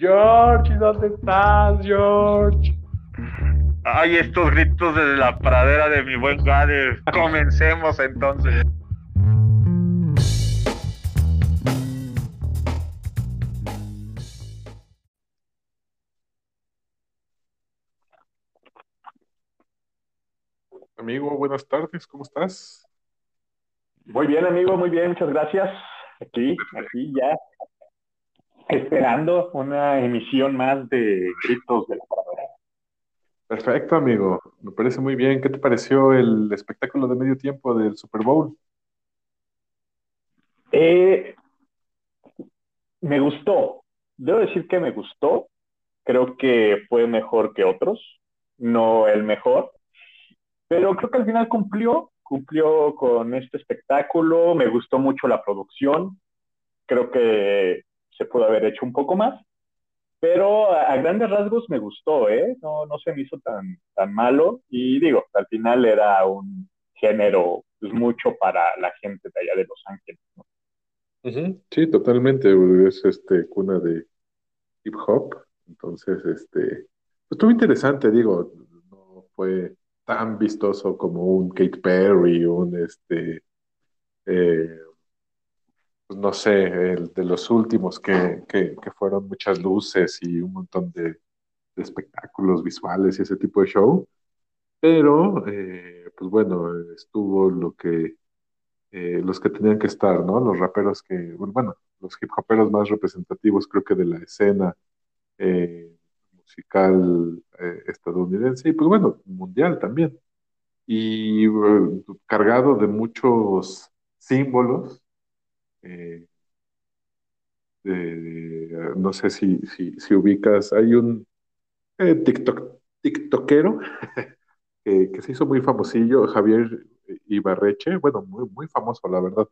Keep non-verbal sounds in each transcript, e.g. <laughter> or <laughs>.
George, ¿dónde estás, George? Ay, estos gritos desde la pradera de mi buen Gade. Comencemos entonces. Amigo, buenas tardes, ¿cómo estás? Muy bien, amigo, muy bien, muchas gracias. Aquí, aquí ya esperando una emisión más de Gritos de la. Perfecto, amigo. Me parece muy bien. ¿Qué te pareció el espectáculo de medio tiempo del Super Bowl? Eh, me gustó. Debo decir que me gustó. Creo que fue mejor que otros. No el mejor. Pero creo que al final cumplió. Cumplió con este espectáculo. Me gustó mucho la producción. Creo que se pudo haber hecho un poco más. Pero a, a grandes rasgos me gustó, ¿eh? No, no se me hizo tan, tan malo. Y digo, al final era un género pues, mucho para la gente de allá de Los Ángeles, ¿no? Sí, totalmente. Es este cuna de hip hop. Entonces, este, pues, estuvo interesante, digo, no fue tan vistoso como un Katy Perry, un este, eh, no sé, el de los últimos que, que, fueron muchas luces y un montón de, espectáculos visuales y ese tipo de show. Pero, eh, pues bueno, estuvo lo que, eh, los que tenían que estar, ¿no? Los raperos que, bueno, los hip hoperos más representativos, creo que de la escena eh, musical estadounidense y, pues bueno, mundial también. Y cargado de muchos símbolos. Eh, no sé si, si, si ubicas, hay un eh, TikTok, TikTokero <laughs> que, se hizo muy famosillo, Javier Ibarreche, bueno, muy, muy famoso, la verdad.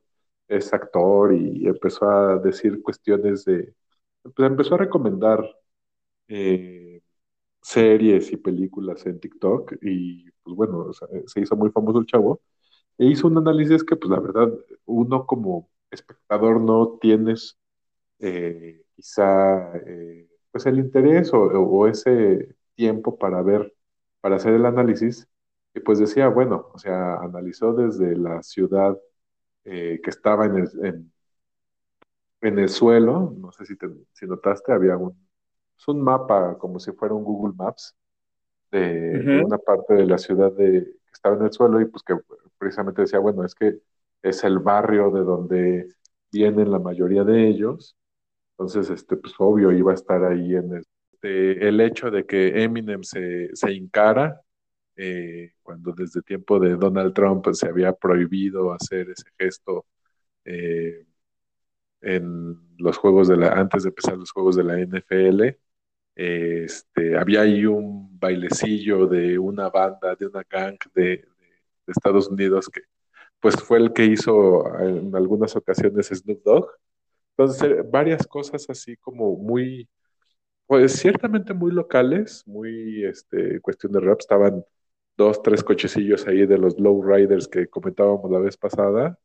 Es actor y empezó a decir cuestiones de, pues empezó a recomendar eh, series y películas en TikTok y pues bueno, se hizo muy famoso el chavo e hizo un análisis que pues la verdad uno como espectador no tienes eh, quizá eh, pues el interés o, o ese tiempo para ver, para hacer el análisis. Y pues decía, bueno, o sea, analizó desde la ciudad eh, que estaba en el, en, en el suelo, no sé si, te, si notaste, había un, es un mapa como si fuera un Google Maps de, una parte de la ciudad de, que estaba en el suelo y pues que precisamente decía, bueno, es que es el barrio de donde vienen la mayoría de ellos, entonces, este, pues obvio iba a estar ahí en este, el hecho de que Eminem se, se hincara eh, cuando desde tiempo de Donald Trump pues, se había prohibido hacer ese gesto eh, en los juegos de la, antes de empezar los juegos de la NFL. Este, había ahí un bailecillo de una banda, de una gang de Estados Unidos que pues fue el que hizo en algunas ocasiones Snoop Dogg. Entonces, varias cosas así como muy, pues ciertamente muy locales, muy, este, cuestión de rap, estaban dos, tres cochecillos ahí de los lowriders que comentábamos la vez pasada.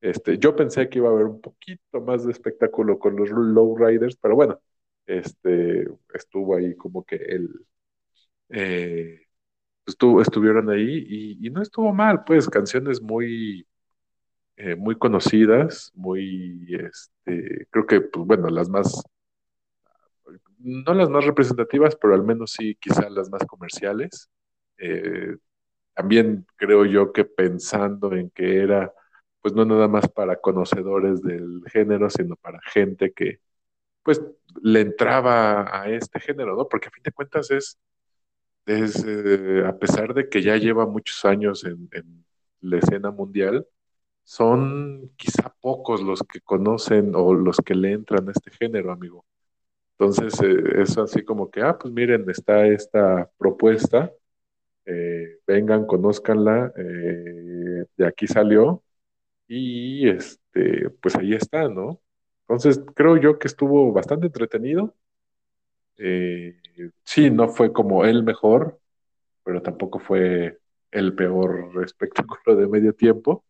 Este, yo pensé que iba a haber un poquito más de espectáculo con los lowriders, pero bueno, este, estuvo ahí como que el, eh, estuvo, estuvieron ahí y, y, no estuvo mal, pues canciones muy, eh, muy conocidas, muy, este, creo que, pues bueno, las más, no las más representativas, pero al menos sí, quizás las más comerciales. Eh, también creo yo que pensando en que era, pues no nada más para conocedores del género, sino para gente que, pues, le entraba a este género, ¿no? Porque a fin de cuentas es, es eh, a pesar de que ya lleva muchos años en, la escena mundial, son quizá pocos los que conocen o los que le entran a este género, amigo. Entonces, eh, es así como que, ah, pues miren, está esta propuesta, eh, vengan, conózcanla, eh, de aquí salió y este, pues ahí está, ¿no? Entonces, creo yo que estuvo bastante entretenido. Eh, sí, no fue como el mejor, pero tampoco fue el peor <laughs> espectáculo de medio tiempo.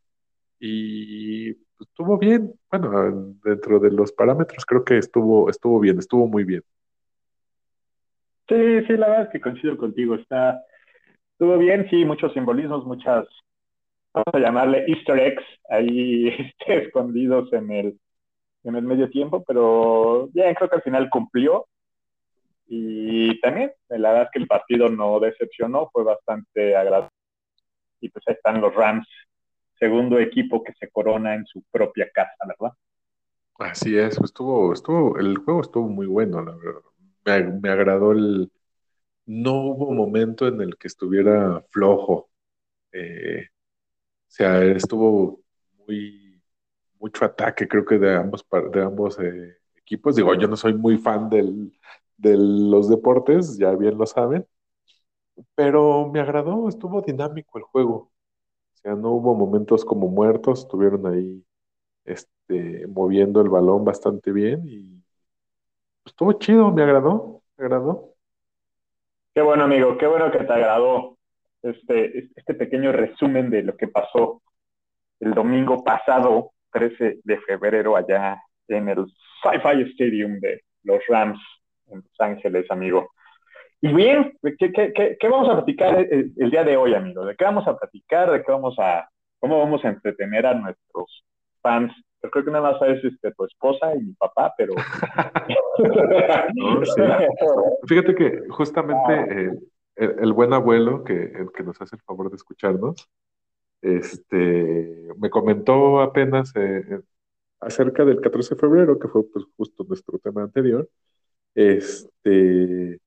Y pues, estuvo bien. Bueno, dentro de los parámetros creo que estuvo, estuvo bien, estuvo muy bien. Sí, sí, la verdad es que coincido contigo. Está, estuvo bien, sí, muchos simbolismos, muchas, vamos a llamarle easter eggs ahí <laughs> este, escondidos en el, en el medio tiempo, pero bien, creo que al final cumplió. Y también, la verdad es que el partido no decepcionó, fue bastante agradable. Y pues ahí están los Rams, segundo equipo que se corona en su propia casa, ¿verdad? Así es, estuvo, estuvo, el juego estuvo muy bueno, la verdad. Me, me agradó el, no hubo momento en el que estuviera flojo. Eh, o sea, estuvo muy, mucho ataque, creo que de ambos, de ambos eh, equipos. Digo, yo no soy muy fan del, de los deportes, ya bien lo saben, pero me agradó, estuvo dinámico el juego. O sea, no hubo momentos como muertos, estuvieron ahí este, moviendo el balón bastante bien y estuvo chido, me agradó, me agradó. Qué bueno, amigo, qué bueno que te agradó este, este pequeño resumen de lo que pasó el domingo pasado, 13 de febrero, allá en el Sci-Fi Stadium de los Rams en Los Ángeles, amigo. Y bien, ¿qué, qué, qué, vamos a platicar el, el, día de hoy, amigo? ¿De qué vamos a platicar? ¿De qué vamos a, cómo vamos a entretener a nuestros fans? Yo creo que nada más sabes este, tu esposa y mi papá, pero... <laughs> no, sí. Fíjate que justamente ah. eh, el, el, buen abuelo, que, el que nos hace el favor de escucharnos, este, me comentó apenas eh, acerca del 14 de febrero, que fue pues, justo nuestro tema anterior, este,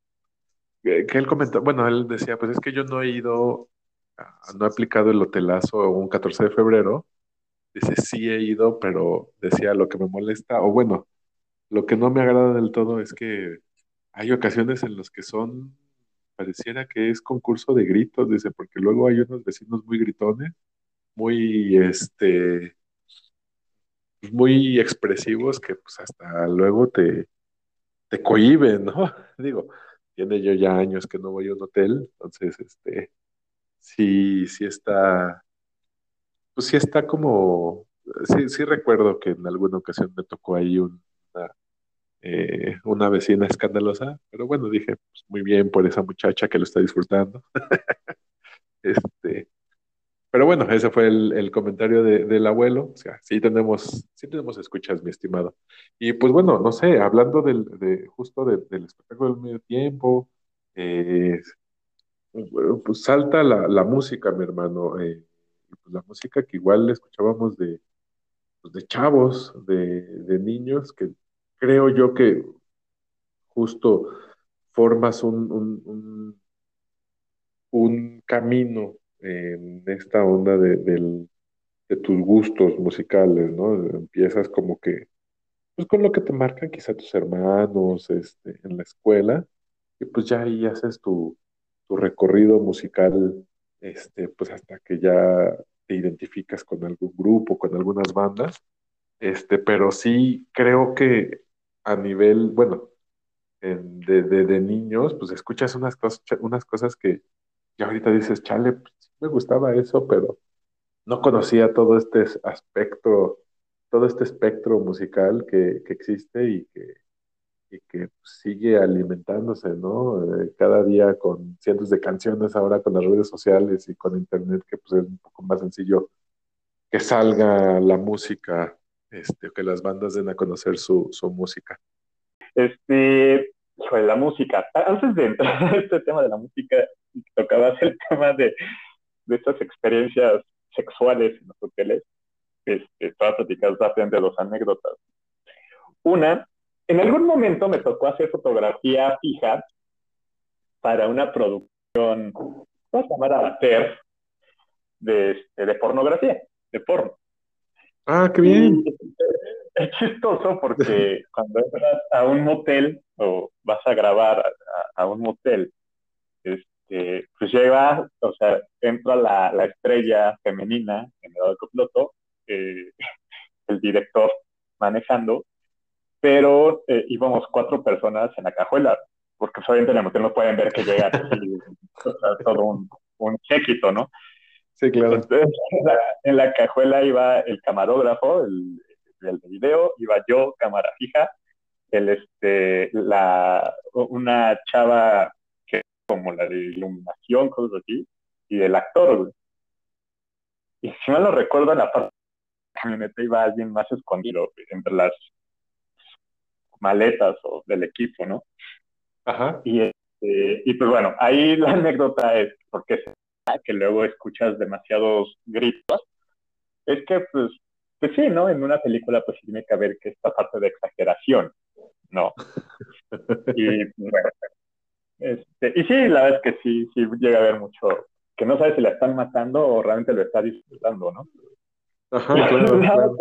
que él comentó, bueno, él decía, pues es que yo no he ido, no he aplicado el hotelazo un 14 de febrero, dice, sí he ido, pero decía, lo que me molesta, o bueno, lo que no me agrada del todo es que hay ocasiones en las que son, pareciera que es concurso de gritos, dice, porque luego hay unos vecinos muy gritones, muy, este, muy expresivos que pues hasta luego te, te cohiben, ¿no? <laughs> Digo, tiene yo ya años que no voy a un hotel, entonces, este, sí, sí está, pues sí está como, sí, sí recuerdo que en alguna ocasión me tocó ahí una, eh, una vecina escandalosa, pero bueno, dije, pues muy bien por esa muchacha que lo está disfrutando. <laughs> este, pero bueno, ese fue el, el comentario de, del abuelo. O sea, sí tenemos, sí tenemos escuchas, mi estimado. Y pues bueno, no sé, hablando del, de, justo de, del espectáculo del medio tiempo, eh, pues salta la, la, música, mi hermano. Eh, pues la música que igual escuchábamos de, pues de chavos, de, de niños, que creo yo que justo formas un, un, un camino en esta onda de, del, de, tus gustos musicales, ¿no? Empiezas como que, pues con lo que te marcan quizá tus hermanos este, en la escuela, y pues ya ahí haces tu, tu recorrido musical, este, pues hasta que ya te identificas con algún grupo, con algunas bandas, este, pero sí creo que a nivel, bueno, en, de, de, de, niños, pues escuchas unas cosas, unas cosas que ya ahorita dices, chale, pues, me gustaba eso, pero no conocía todo este aspecto, todo este espectro musical que, que existe y que, y que sigue alimentándose, ¿no? Eh, cada día con cientos de canciones, ahora con las redes sociales y con internet, que pues es un poco más sencillo que salga la música, este, que las bandas den a conocer su, su música. Este, sobre la música, antes de entrar <laughs> a este tema de la música, tocabas el <laughs> tema de de estas experiencias sexuales en los hoteles, este, todas platicadas de dos anécdotas. Una, en algún momento me tocó hacer fotografía fija para una producción, ¿cómo se llama? De, este, de pornografía, de porno. Ah, qué bien. <laughs> es chistoso porque <laughs> cuando entras a un motel o vas a grabar a, a un motel, este, que pues lleva, o sea, entra la, la estrella femenina en el copiloto, eh, <laughs> el director manejando, pero eh, íbamos cuatro personas en la cajuela, porque pues, obviamente en el motel no pueden ver que llega <laughs> todo un, un chequito, ¿no? Sí, claro. Entonces, en la, en la cajuela iba el camarógrafo, el, el de video, iba yo, cámara fija, el, este, la, una chava cosas así, y del actor, güey. Y si mal no recuerdo, en la parte de la camioneta iba alguien más escondido entre las maletas o del equipo, ¿no? Ajá. Y, este, y pues bueno, ahí <laughs> la anécdota es, porque que luego escuchas demasiados gritos, es que pues, pues sí, ¿no? En una película pues tiene que haber que esta parte de exageración, ¿no? <laughs> y bueno, este, y sí, la verdad es que sí, sí llega a haber mucho, que no sabes si la están matando o realmente lo está disfrutando, ¿no? Ajá, claro, claro.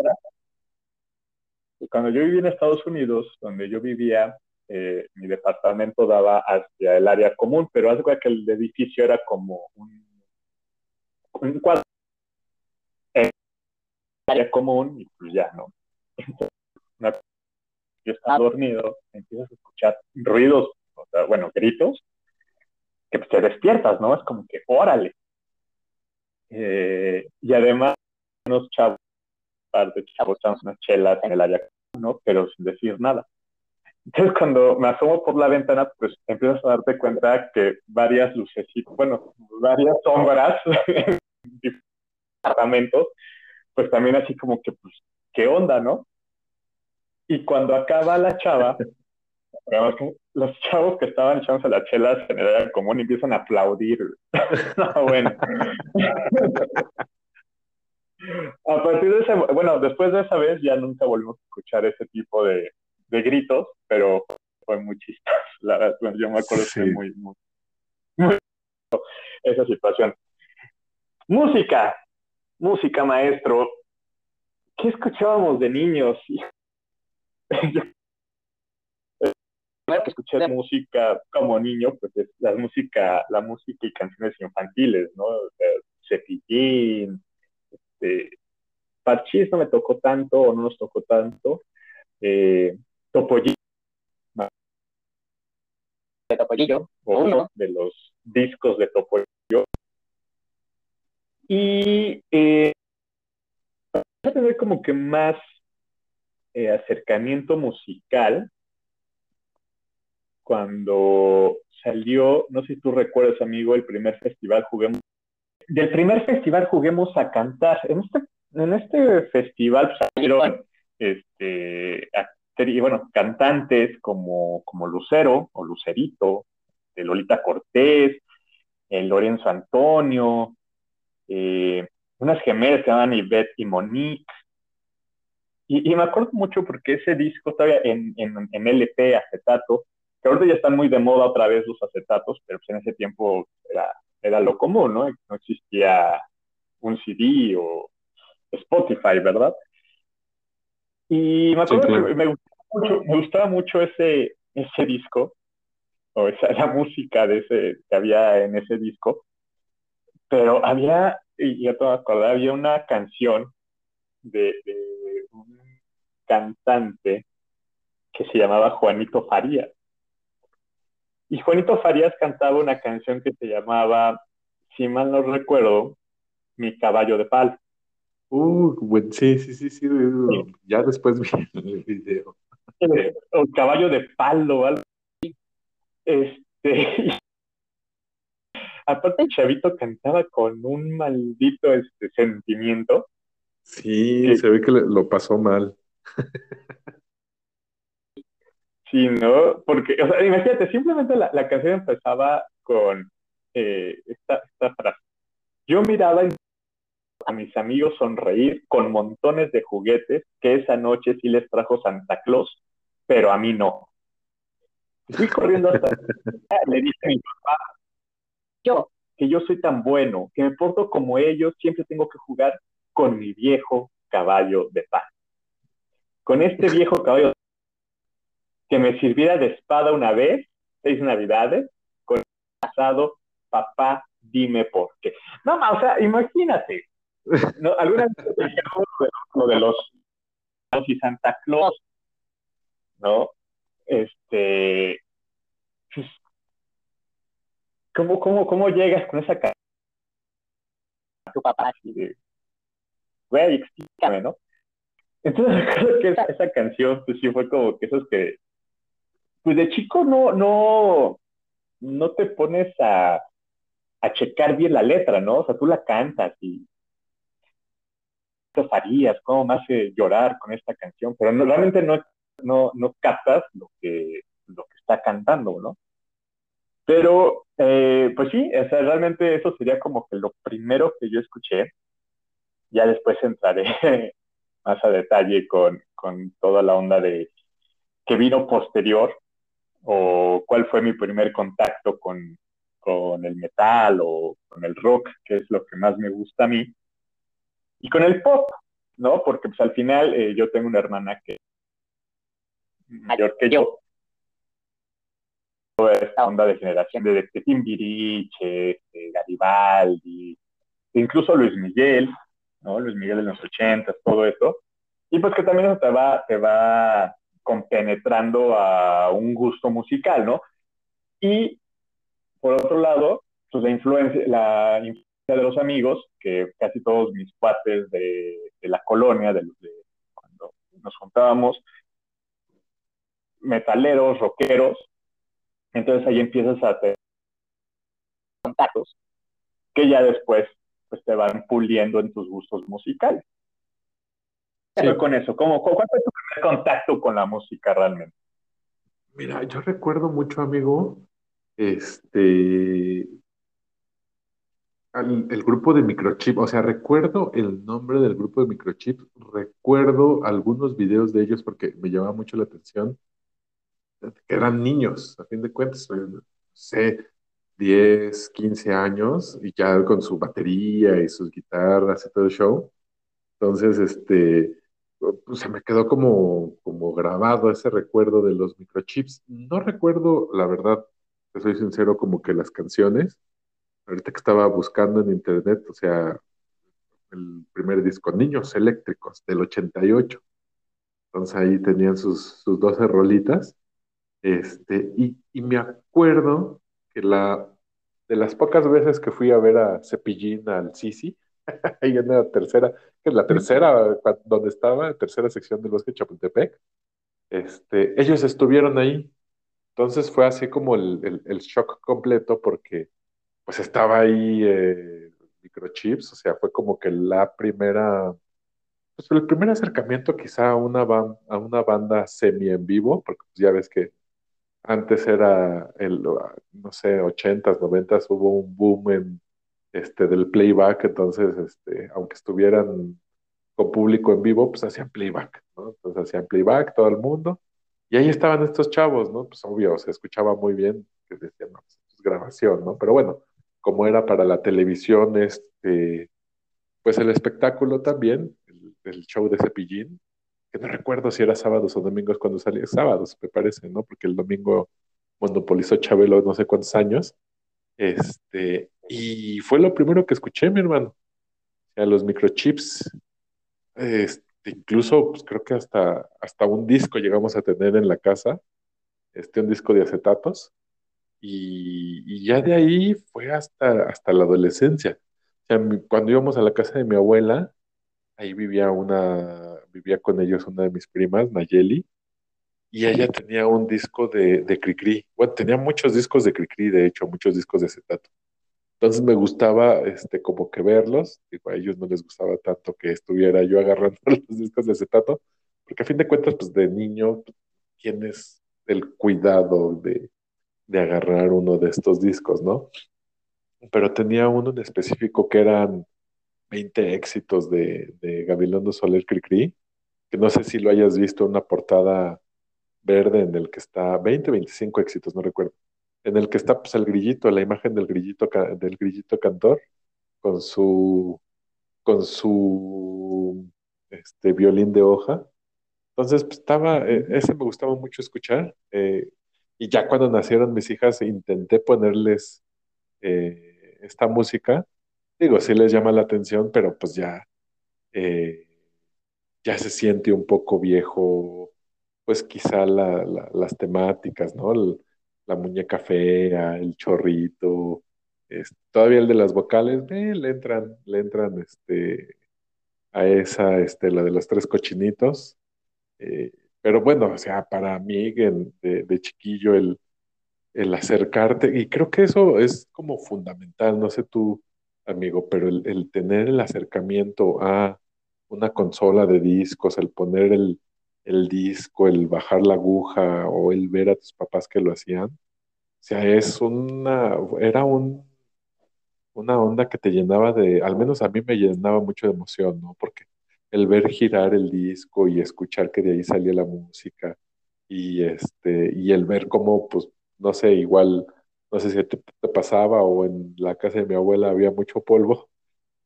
Cuando yo vivía en Estados Unidos, donde yo vivía, eh, mi departamento daba hacia el área común, pero haz que el edificio era como un, un cuadro en área común y pues ya, ¿no? Entonces, una, yo estaba dormido, empiezas a escuchar ruidos, bueno, gritos, que pues, te despiertas, ¿no? Es como que, órale. Eh, y además, unos chavos, par de chavos, echamos unas chelas en el área ¿no? Pero sin decir nada. Entonces, cuando me asomo por la ventana, pues empiezas a darte cuenta que varias lucecitas, bueno, varias sombras <laughs> en departamentos, pues también así como que, pues, ¿qué onda, no? Y cuando acaba la chava, <laughs> los chavos que estaban echándose las chelas en el área común empiezan a aplaudir. no, <laughs> bueno. a partir de ese, bueno, después de esa vez ya nunca volvimos a escuchar ese tipo de, de gritos, pero fue muy chistoso. La verdad, yo me acuerdo Sí. que muy, muy, muy esa situación. Música, música, maestro. ¿Qué escuchábamos de niños? <laughs> Primero que escuché música como niño, pues es la música, la música y canciones infantiles, ¿no? O sea, Cepillín, este, Parchís no me tocó tanto o no nos tocó tanto. Eh, Topollillo, de Topollillo, o uno. de los discos de Topollillo. Y eh, voy a tener como que más eh, acercamiento musical cuando salió, no sé si tú recuerdas, amigo, el primer festival Juguemos. Del primer festival Juguemos a Cantar. En este, en este festival salieron este, bueno, cantantes como, como Lucero o Lucerito, de Lolita Cortés, el Lorenzo Antonio, eh, unas gemelas que se llaman Ivette y Monique. Y, y me acuerdo mucho porque ese disco todavía en, en, en LP, acetato, que ahorita ya están muy de moda otra vez los acetatos, pero pues en ese tiempo era, era lo común, ¿no? No existía un CD o Spotify, ¿verdad? Y me acuerdo Sí, claro. que me gustaba mucho, me gustaba mucho ese, ese disco, o esa, la música de ese, que había en ese disco, pero había, y ya te me acordar, había una canción de, de un cantante que se llamaba Juanito Farías. Y Juanito Farías cantaba una canción que se llamaba, si mal no recuerdo, Mi caballo de palo. Uh, sí, sí, sí, sí. Ya después vi <laughs> el video. O caballo de palo, algo así. Este, <laughs> aparte el chavito cantaba con un maldito este, sentimiento. Sí, se ve que le- lo pasó mal. <laughs> Sí, ¿no? Porque, o sea, imagínate, simplemente la, la canción empezaba con eh, esta, esta frase. Yo miraba a mis amigos sonreír con montones de juguetes que esa noche sí les trajo Santa Claus, pero a mí no. Fui corriendo hasta <laughs> le dije a mi papá Yo, que yo soy tan bueno, que me porto como ellos, siempre tengo que jugar con mi viejo caballo de paz. Con este viejo caballo que me sirviera de espada una vez, seis navidades, con el pasado, papá, dime por qué. No, o sea, imagínate. ¿no? Alguna vez lo de los y Santa Claus, ¿no? Este, pues, ¿cómo, cómo, cómo llegas con esa cara tu papá. güey, explícame, ¿no? Entonces <laughs> recuerdo que esa, esa canción, pues sí fue como que esos que, pues de chico no, no, no te pones a, a checar bien la letra, ¿no? O sea, tú la cantas y farías, cómo me llorar con esta canción, pero no, realmente no, no, no captas lo que, lo que está cantando, ¿no? Pero, eh, pues sí, o sea, realmente eso sería como que lo primero que yo escuché. Ya después entraré <laughs> más a detalle con, con toda la onda de que vino posterior o cuál fue mi primer contacto con, con el metal o con el rock, que es lo que más me gusta a mí, y con el pop, ¿no? Porque pues al final eh, yo tengo una hermana que mayor que yo, toda esta onda de generación de, de Timbiriche, de Garibaldi, incluso Luis Miguel, ¿no? Luis Miguel de los ochentas, todo eso, y pues que también eso te va, te va compenetrando a un gusto musical, ¿no? Y por otro lado, pues la influencia, la influencia de los amigos, que casi todos mis cuates de, de la colonia, de, de, cuando nos juntábamos, metaleros, rockeros, entonces ahí empiezas a tener contactos que ya después pues, te van puliendo en tus gustos musicales. Sí. con eso, ¿cómo, ¿cuál fue tu contacto con la música realmente? Mira, yo recuerdo mucho, amigo, este, el grupo de Microchip, o sea, recuerdo el nombre del grupo de Microchip, recuerdo algunos videos de ellos porque me llamaba mucho la atención, eran niños, a fin de cuentas, no sé, 10, 15 años, y ya con su batería y sus guitarras y todo el show. Entonces, este, pues se me quedó como, como grabado ese recuerdo de los microchips. No recuerdo, la verdad, soy sincero, como que las canciones. Ahorita que estaba buscando en internet, o sea, el primer disco, Niños Eléctricos, del 88. Entonces ahí tenían sus, sus 12 rolitas. Este, y, y me acuerdo que la, de las pocas veces que fui a ver a Cepillín al Sisi, ahí en la tercera, que es la tercera, donde estaba, tercera sección del bosque de Chapultepec, este, ellos estuvieron ahí. Entonces fue así como el, el, el shock completo porque pues estaba ahí eh, microchips, o sea, fue como que la primera, pues el primer acercamiento quizá a una, ban a una banda semi en vivo, porque pues ya ves que antes era el, no sé, 80s, 90s, hubo un boom en este, del playback, entonces, este, aunque estuvieran con público en vivo, pues hacían playback, ¿no? Entonces hacían playback todo el mundo, y ahí estaban estos chavos, ¿no? Pues obvio, se escuchaba muy bien, que decían, no, pues es grabación, ¿no? Pero bueno, como era para la televisión, este, pues el espectáculo también, el, el show de Cepillín, que no recuerdo si era sábados o domingos cuando salía, sábados me parece, ¿no? Porque el domingo monopolizó Chabelo no sé cuántos años, este, y fue lo primero que escuché, mi hermano. O sea, los microchips, este, incluso pues, creo que hasta, hasta un disco llegamos a tener en la casa, este, un disco de acetatos, y, y ya de ahí fue hasta, hasta la adolescencia. O sea, cuando íbamos a la casa de mi abuela, ahí vivía una, vivía con ellos una de mis primas, Nayeli, y ella tenía un disco de, de Cricri. Bueno, tenía muchos discos de Cricri, de hecho, muchos discos de acetato. Entonces me gustaba este, como que verlos, digo, a ellos no les gustaba tanto que estuviera yo agarrando <laughs> los discos de acetato, porque a fin de cuentas, pues de niño, tienes el cuidado de, de agarrar uno de estos discos, ¿no? Pero tenía uno en específico que eran 20 éxitos de, de Gabilondo Soler Cricri, que no sé si lo hayas visto, una portada verde en el que está 20, 25 éxitos, no recuerdo en el que está pues el grillito, la imagen del grillito, del grillito cantor, con su, con su este, violín de hoja. Entonces, pues, estaba, eh, ese me gustaba mucho escuchar. Eh, y ya cuando nacieron mis hijas, intenté ponerles eh, esta música. Digo, sí les llama la atención, pero pues ya, ya se siente un poco viejo, pues quizá la, la, las temáticas, ¿no? La muñeca fea, el chorrito, todavía el de las vocales, eh, le entran, le entran este, a esa, este, la de los tres cochinitos. Eh, pero bueno, o sea, para mí de, de chiquillo el, el acercarte, y creo que eso es como fundamental, no sé tú, amigo, pero el, el tener el acercamiento a una consola de discos, el poner el, el disco, el bajar la aguja o el ver a tus papás que lo hacían, o sea, es una, era un, una onda que te llenaba de, al menos a mí me llenaba mucho de emoción, ¿no? Porque el ver girar el disco y escuchar que de ahí salía la música y este, y el ver cómo, pues, no sé, igual, no sé si te, pasaba o en la casa de mi abuela había mucho polvo,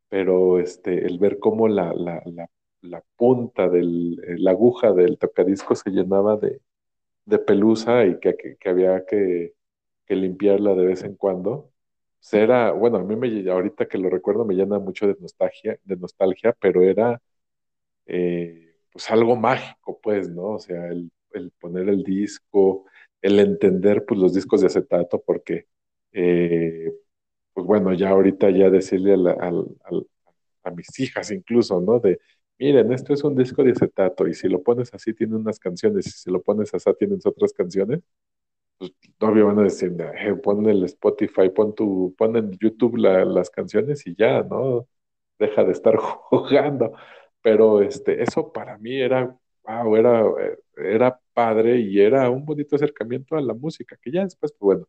pero este, el ver cómo la, la, la, la punta de la aguja del tocadisco se llenaba de, de pelusa y que, que, había que, que, limpiarla de vez en cuando. Pues era, bueno, a mí me, ahorita que lo recuerdo me llena mucho de nostalgia, de nostalgia pero era eh, pues algo mágico, pues, ¿no? O sea, el, el, poner el disco, el entender pues los discos de acetato, porque eh, pues bueno, ya ahorita ya decirle a, a, mis hijas incluso, ¿no? De, miren, esto es un disco de acetato y si lo pones así tiene unas canciones y si lo pones así tienes otras canciones, pues obvio van a decir, eh, pon el Spotify, pon, tu, pon en YouTube la, las canciones y ya, ¿no? Deja de estar <laughs> jugando. Pero este, eso para mí era, wow, era, era padre y era un bonito acercamiento a la música, que ya después, pues bueno,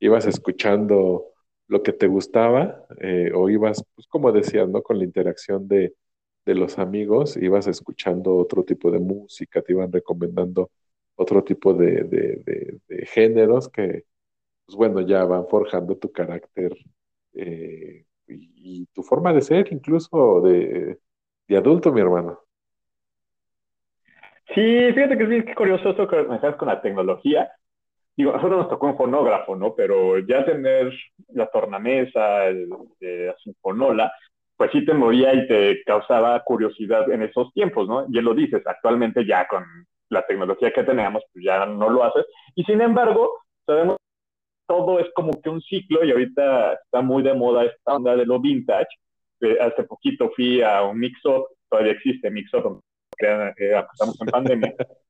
ibas escuchando lo que te gustaba eh, o ibas, pues como decías, ¿no? Con la interacción de, de, los amigos, ibas escuchando otro tipo de música, te iban recomendando otro tipo de, de, de géneros que, pues bueno, ya van forjando tu carácter eh, y, tu forma de ser, incluso de, adulto, mi hermano. Sí, fíjate que es bien curioso esto que me con la tecnología digo, a nosotros nos tocó un fonógrafo, ¿no? Pero ya tener la tornamesa, la sinfonola, pues sí te movía y te causaba curiosidad en esos tiempos, ¿no? Y lo dices, actualmente ya con la tecnología que tenemos, pues ya no lo haces. Y sin embargo, sabemos que todo es como que un ciclo y ahorita está muy de moda esta onda de lo vintage. Eh, hace poquito fui a un mix-up, todavía existe mix-up, eh, estamos en pandemia. <laughs>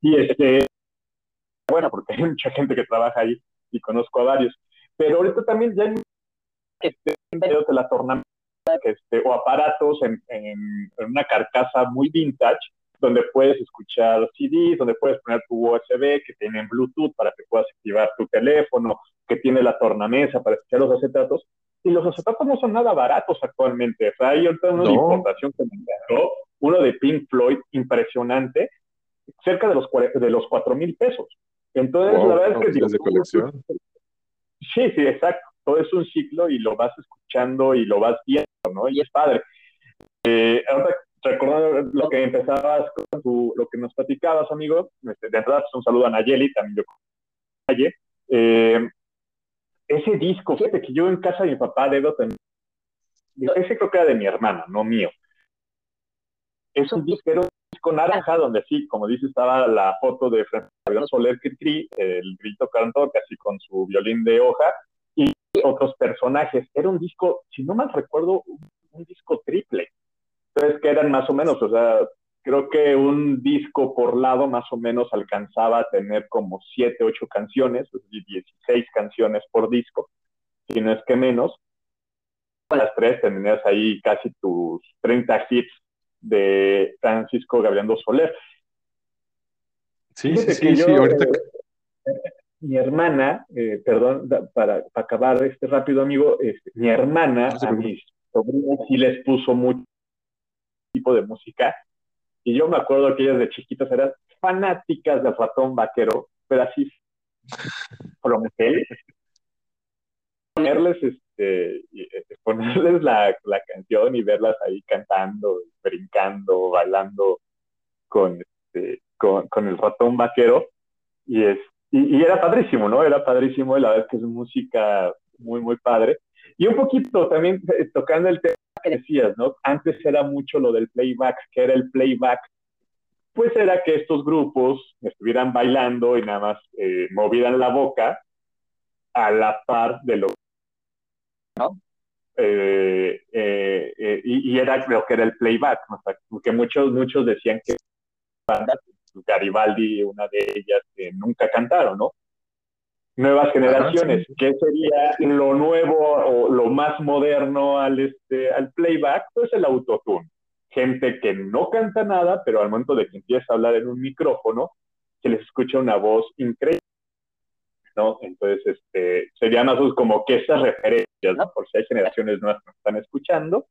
Y este, bueno, porque hay mucha gente que trabaja ahí y conozco a varios. Pero ahorita también ya hay este, de la tornamesa este, o aparatos en, en, en, una carcasa muy vintage donde puedes escuchar CDs, donde puedes poner tu USB, que tienen Bluetooth para que puedas activar tu teléfono, que tiene la tornamesa para escuchar los acetatos. Y los acetatos no son nada baratos actualmente. O sea, hay ahorita uno no. de importación que me encantó, uno de Pink Floyd, impresionante, cerca de los, de los 4 mil pesos. Entonces, wow, la verdad es que... Digo, de colección. Sí, sí, exacto. Todo es un ciclo y lo vas escuchando y lo vas viendo, ¿no? Y es padre. Eh, ahora, recordando lo que empezabas con tu, lo que nos platicabas, amigo, este, de entrada, pues un saludo a Nayeli, también yo Nayeli. Eh, ese disco, fíjate que yo en casa de mi papá debo tener, ese creo que era de mi hermana, no mío. Es un disco, era un disco naranja, donde sí, como dice, estaba la foto de Francisco Soler Critri, el grito cantor, casi con su violín de hoja, otros personajes. Era un disco, si no mal recuerdo, un, un disco triple. Entonces, que eran más o menos, o sea, creo que un disco por lado más o menos alcanzaba a tener como 7, 8 canciones, es decir, 16 canciones por disco, si no es que menos. Las tres tenías ahí casi tus 30 hits de Francisco Gabriel Soler. Sí, sí, sí, yo, sí, ahorita... Eh, <laughs> mi hermana, eh, perdón, para, para, acabar este rápido, amigo, este, mi hermana no a mis sobrinos sí les puso mucho tipo de música, y yo me acuerdo que ellas de chiquitas eran fanáticas del ratón vaquero, pero así, <laughs> prometer, ponerles este, ponerles la, la, canción y verlas ahí cantando, brincando, bailando con, este, con, con, el ratón vaquero. Y, es, y, y, era padrísimo, ¿no? Era padrísimo y la verdad es que es música muy, muy padre. Y un poquito también eh, tocando el tema que decías, ¿no? Antes era mucho lo del playback, que era el playback, pues era que estos grupos estuvieran bailando y nada más eh, movieran la boca a la par de lo ¿no? Eh, eh, y, y, era lo que era el playback, ¿no? porque muchos, muchos decían que bandas, Garibaldi, una de ellas, que nunca cantaron, ¿no? nuevas generaciones. ¿Qué sería lo nuevo o lo más moderno al, este, al playback? Pues el autotune. Gente que no canta nada, pero al momento de que empieza a hablar en un micrófono, se les escucha una voz increíble. ¿no? Entonces, este, serían más como que esas referencias, ¿no? Por si hay generaciones nuevas que están escuchando.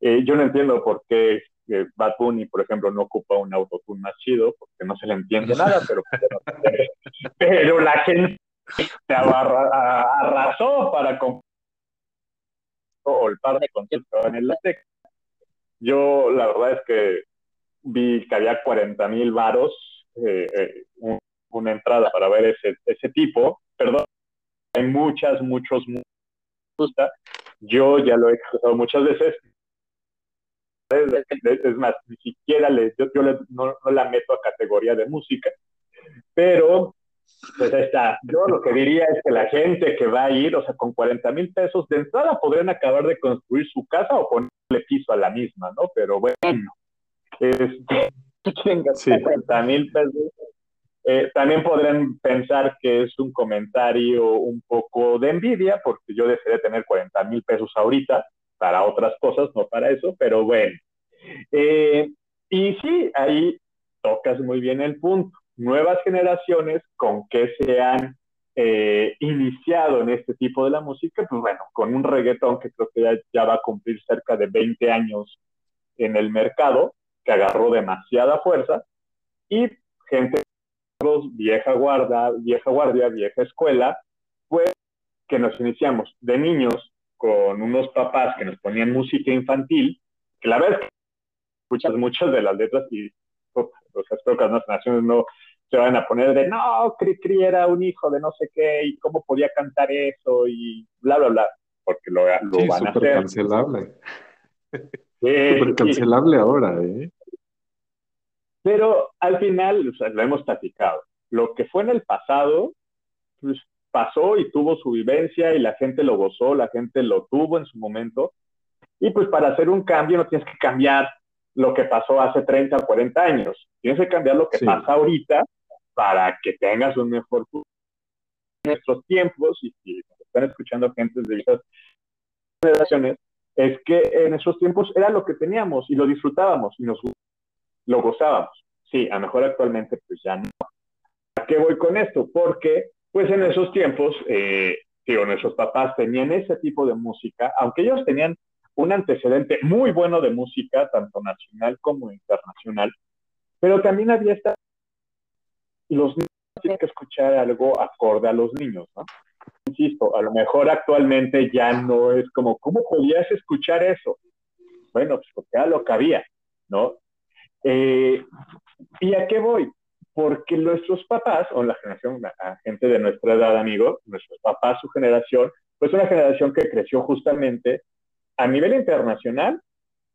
Eh, yo no entiendo por qué eh, Bad Bunny, por ejemplo, no ocupa un autotune más chido, porque no se le entiende nada, pero, <laughs> pero la gente se arrasó para o el par de conciertos en el LaTeX. Yo, la verdad es que vi que había 40 mil varos, eh, eh, una entrada para ver ese, ese tipo. Perdón, hay muchas, muchos, gusta. Yo ya lo he expresado muchas veces. Es, más, ni siquiera le, yo, no, no la meto a categoría de música, pero pues ahí está. Yo lo que diría es que la gente que va a ir, o sea, con 40 mil pesos de entrada podrían acabar de construir su casa o ponerle piso a la misma, ¿no? Pero bueno, este, <laughs> 40 mil pesos. Eh, también podrían pensar que es un comentario un poco de envidia, porque yo desearía tener 40 mil pesos ahorita para otras cosas, no para eso, pero bueno. Eh, y sí, ahí tocas muy bien el punto. Nuevas generaciones con que se han eh, iniciado en este tipo de la música, pues bueno, con un reggaetón que creo que ya, va a cumplir cerca de 20 años en el mercado, que agarró demasiada fuerza, y gente vieja guarda, vieja guardia, vieja escuela, pues que nos iniciamos de niños con unos papás que nos ponían música infantil, que la verdad escuchas muchas de las letras y pues, espero que las naciones no se van a poner de, no, Cri era un hijo de no sé qué, y cómo podía cantar eso, y bla, bla, bla, porque lo, lo van a hacer. cancelable. súper cancelable ahora, ¿eh? Pero al final, o sea, lo hemos platicado. Lo que fue en el pasado, pues pasó y tuvo su vivencia y la gente lo gozó, la gente lo tuvo en su momento. Y pues para hacer un cambio no tienes que cambiar lo que pasó hace 30 o 40 años. Tienes que cambiar lo que pasa ahorita para que tengas un mejor futuro. En nuestros tiempos, y si están escuchando gente de esas generaciones, es que en esos tiempos era lo que teníamos y lo disfrutábamos y nos lo gozábamos. Sí, a lo mejor actualmente pues ya no. ¿A qué voy con esto? Porque pues en esos tiempos, eh, digo, nuestros papás tenían ese tipo de música, aunque ellos tenían un antecedente muy bueno de música, tanto nacional como internacional, pero también había esta... Los niños tienen que escuchar algo acorde a los niños, ¿no? Insisto, a lo mejor actualmente ya no es como, ¿cómo podías escuchar eso? Bueno, pues porque era lo que había, ¿no? Eh, ¿Y a qué voy? Porque nuestros papás, o la generación, la gente de nuestra edad, amigo, nuestros papás, su generación, pues una generación que creció justamente a nivel internacional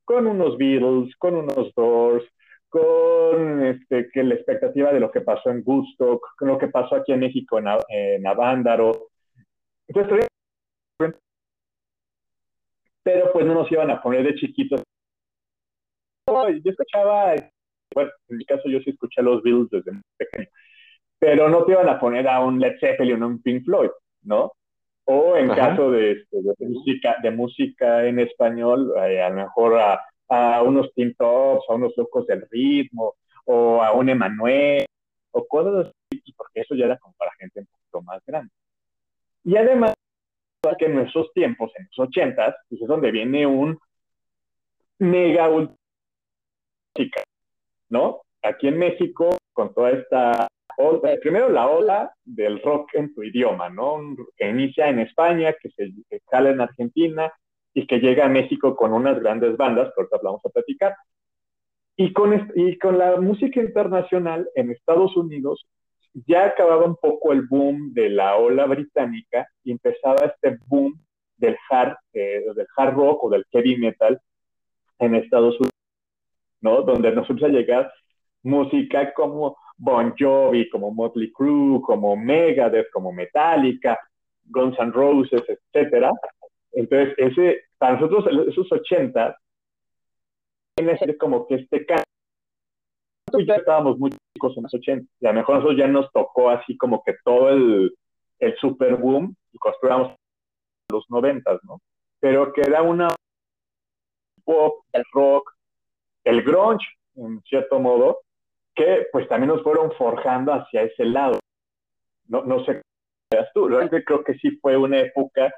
con unos Beatles, con unos Doors, con este, que la expectativa de lo que pasó en Woodstock, con lo que pasó aquí en México, en, en Avándaro. Entonces, pero pues no nos iban a poner de chiquitos. Yo escuchaba, bueno, en mi caso yo sí escuché a los Beatles desde muy pequeño, pero no te iban a poner a un Led Zeppelin o un Pink Floyd, ¿no? O en caso de, este, de, música, de música en español, eh, a lo mejor a, a unos Tops, a unos locos del ritmo, o a un Emanuel, o cosas así, porque eso ya era como para gente un poquito más grande. Y además, que en nuestros tiempos, en los ochentas, pues es donde viene un mega música, ¿no? Aquí en México, con toda esta primero la ola del rock en tu idioma, ¿no? Que inicia en España, que se que sale en Argentina y que llega a México con unas grandes bandas, que ahorita vamos a platicar. Y con, y con la música internacional en Estados Unidos ya acababa un poco el boom de la ola británica y empezaba este boom del hard, eh, del hard rock o del heavy metal en Estados Unidos, ¿no? Donde nos empieza a llegar música como Bon Jovi, como Motley Crue, como Megadeth, como Metallica, Guns N' Roses, etcétera. Entonces, ese, para nosotros, esos 80, tiene como que este cambio. Ya estábamos muy chicos en los 80, y a lo mejor nosotros ya nos tocó así como que todo el, el super boom, y construíamos los noventas, ¿no? Pero que era una pop, el rock, el grunge, en cierto modo, que pues también nos fueron forjando hacia ese lado. No, no sé qué tú, realmente creo que sí fue una época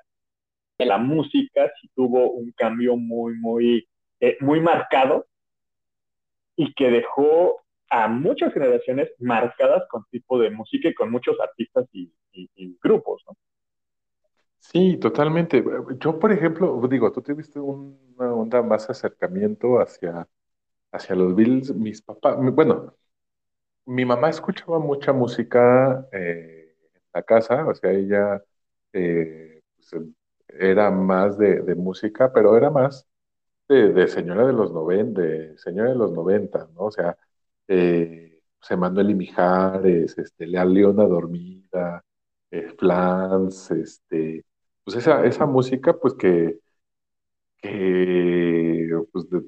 de la música, sí tuvo un cambio muy, muy, eh, muy marcado y que dejó a muchas generaciones marcadas con tipo de música y con muchos artistas y, y- y grupos, ¿no? Sí, totalmente. Yo, por ejemplo, digo, tú tuviste una onda más acercamiento hacia, hacia los Beatles. Mis papás, bueno, mi mamá escuchaba mucha música eh, en la casa, o sea, ella eh, pues, era más de, música, pero era más de, señora de los noventa, de señora de los noventa, ¿no? O sea, eh, José Manuel y Mijares, este, La Leona Dormida, eh, Flans, este, pues esa, esa música, pues que, que pues de-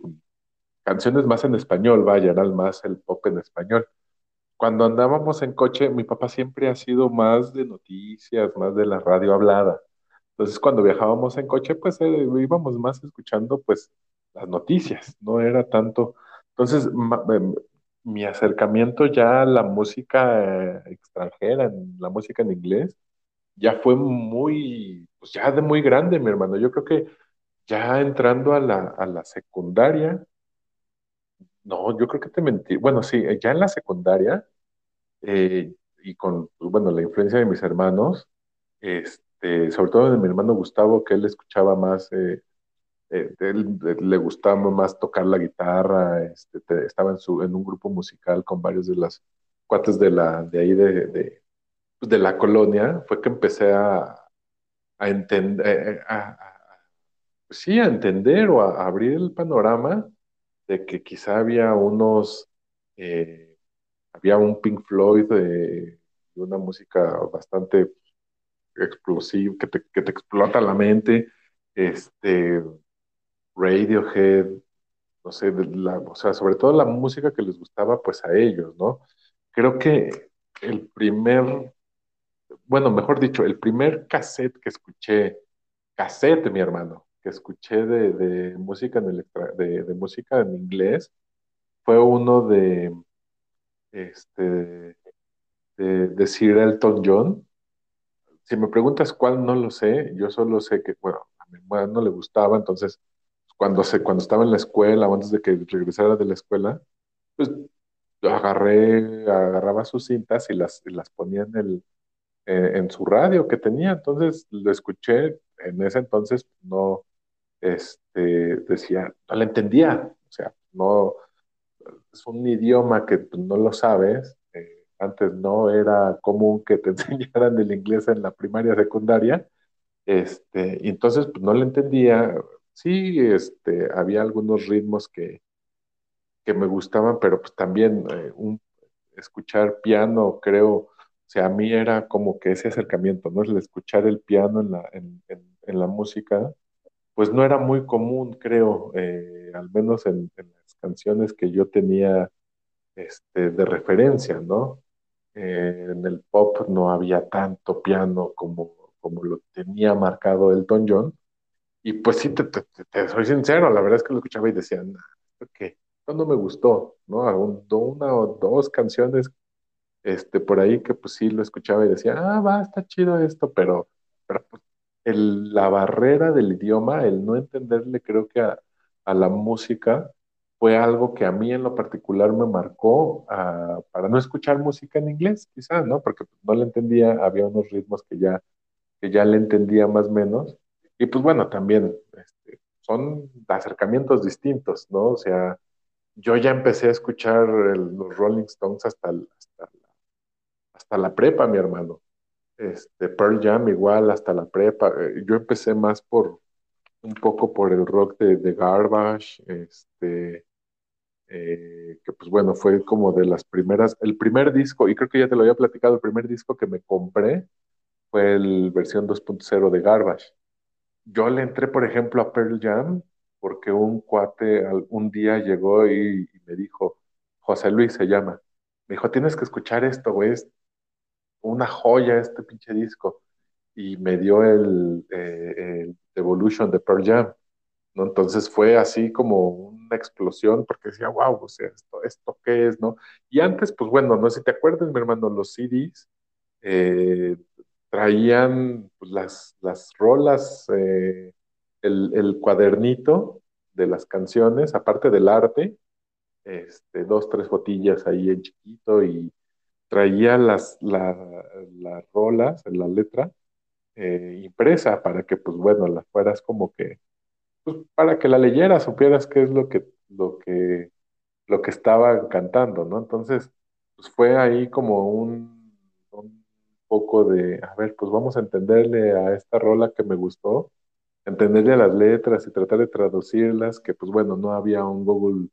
canciones más en español, vaya, eran más el pop en español. Cuando andábamos en coche, mi papá siempre ha sido más de noticias, más de la radio hablada. Entonces, cuando viajábamos en coche, pues eh, íbamos más escuchando, pues, las noticias, no era tanto. Entonces, em, mi acercamiento ya a la música eh, extranjera, la música en inglés, ya fue muy, pues ya de muy grande, mi hermano. Yo creo que ya entrando a la, a la secundaria, no, yo creo que te mentí. Bueno, sí, eh, ya en la secundaria, eh, y con, pues, bueno, la influencia de mis hermanos, este, sobre todo de mi hermano Gustavo, que él escuchaba más, eh, eh, él, eh, le gustaba más tocar la guitarra, este, te- estaba en, su, en un grupo musical con varios de las cuates de, la, de ahí de, de, pues, la colonia, fue que empecé a, a entender, a, a- pues sí, a entender o a abrir el panorama de que quizá había unos, eh, había un Pink Floyd de, una música bastante explosiva, que te, que te explota la mente, este, Radiohead, no sé, la- o sea, sobre todo la música que les gustaba pues a ellos, ¿no? Creo que el primer, bueno, mejor dicho, el primer cassette que escuché, cassette, mi hermano, que escuché de, música en de, música en inglés, fue uno de, este, de, de Elton John. Si me preguntas cuál, no lo sé. Yo solo sé que, bueno, a mi hermano no le gustaba, entonces, cuando, se, cuando estaba en la escuela, o antes de que regresara de la escuela, pues agarré, agarraba sus cintas y las, las ponía en el, eh, en su radio que tenía. Entonces lo escuché. En ese entonces no, este, decía, no le entendía. O sea, no, es un idioma que no lo sabes. Eh, antes no era común que te <laughs> enseñaran el inglés en la primaria, secundaria. Este, y entonces pues, no le entendía. Sí, este, había algunos ritmos que, que me gustaban, pero pues también eh, escuchar piano, creo, o sea, a mí era como que ese acercamiento, ¿no? El escuchar el piano en la, en, en, en la música, pues no era muy común, creo, eh, al menos en, las canciones que yo tenía este, de referencia, ¿no? Eh, en el pop no había tanto piano como, como lo tenía marcado Elton John. Y pues sí, te, te, te, soy sincero, la verdad es que lo escuchaba y decía, nah, ¿qué? no me gustó, ¿no? Una o dos canciones este, por ahí que pues sí lo escuchaba y decía, ah, va, está chido esto, pero, pero pues, el, la barrera del idioma, el no entenderle creo que a, la música fue algo que a mí en lo particular me marcó para no escuchar música en inglés, quizá, ¿no? Porque no le entendía, había unos ritmos que ya, que ya le entendía más o menos. Y pues bueno, también este, son acercamientos distintos, ¿no? O sea, yo ya empecé a escuchar el, los Rolling Stones hasta, hasta, hasta, la, prepa, mi hermano. Este, Pearl Jam igual hasta la prepa. Yo empecé más por un poco por el rock de, de Garbage, este, eh, que pues bueno, fue como de las primeras, el primer disco, y creo que ya te lo había platicado, el primer disco que me compré fue el versión 2.0 de Garbage. Yo le entré, por ejemplo, a Pearl Jam porque un cuate un día llegó y, y, me dijo, José Luis se llama, me dijo, tienes que escuchar esto, güey, una joya este pinche disco. y me dio el, eh, Evolution de Pearl Jam. ¿no? Entonces fue así como una explosión porque decía, wow, o sea, ¿esto, esto qué es, no? Y antes, pues bueno, no sé si te acuerdas, mi hermano, los CDs eh, traían pues, las, las rolas, eh, el, el cuadernito de las canciones, aparte del arte, este, dos, tres fotillas ahí en chiquito y traía las, la- las rolas, la letra eh, impresa para que, pues bueno, las fueras como que, pues para que la leyeras, supieras qué es lo que, lo que, lo que estaban cantando, ¿no? Entonces, pues fue ahí como un, un poco de, a ver, pues vamos a entenderle a esta rola que me gustó, entenderle a las letras y tratar de traducirlas, que pues bueno, no había un Google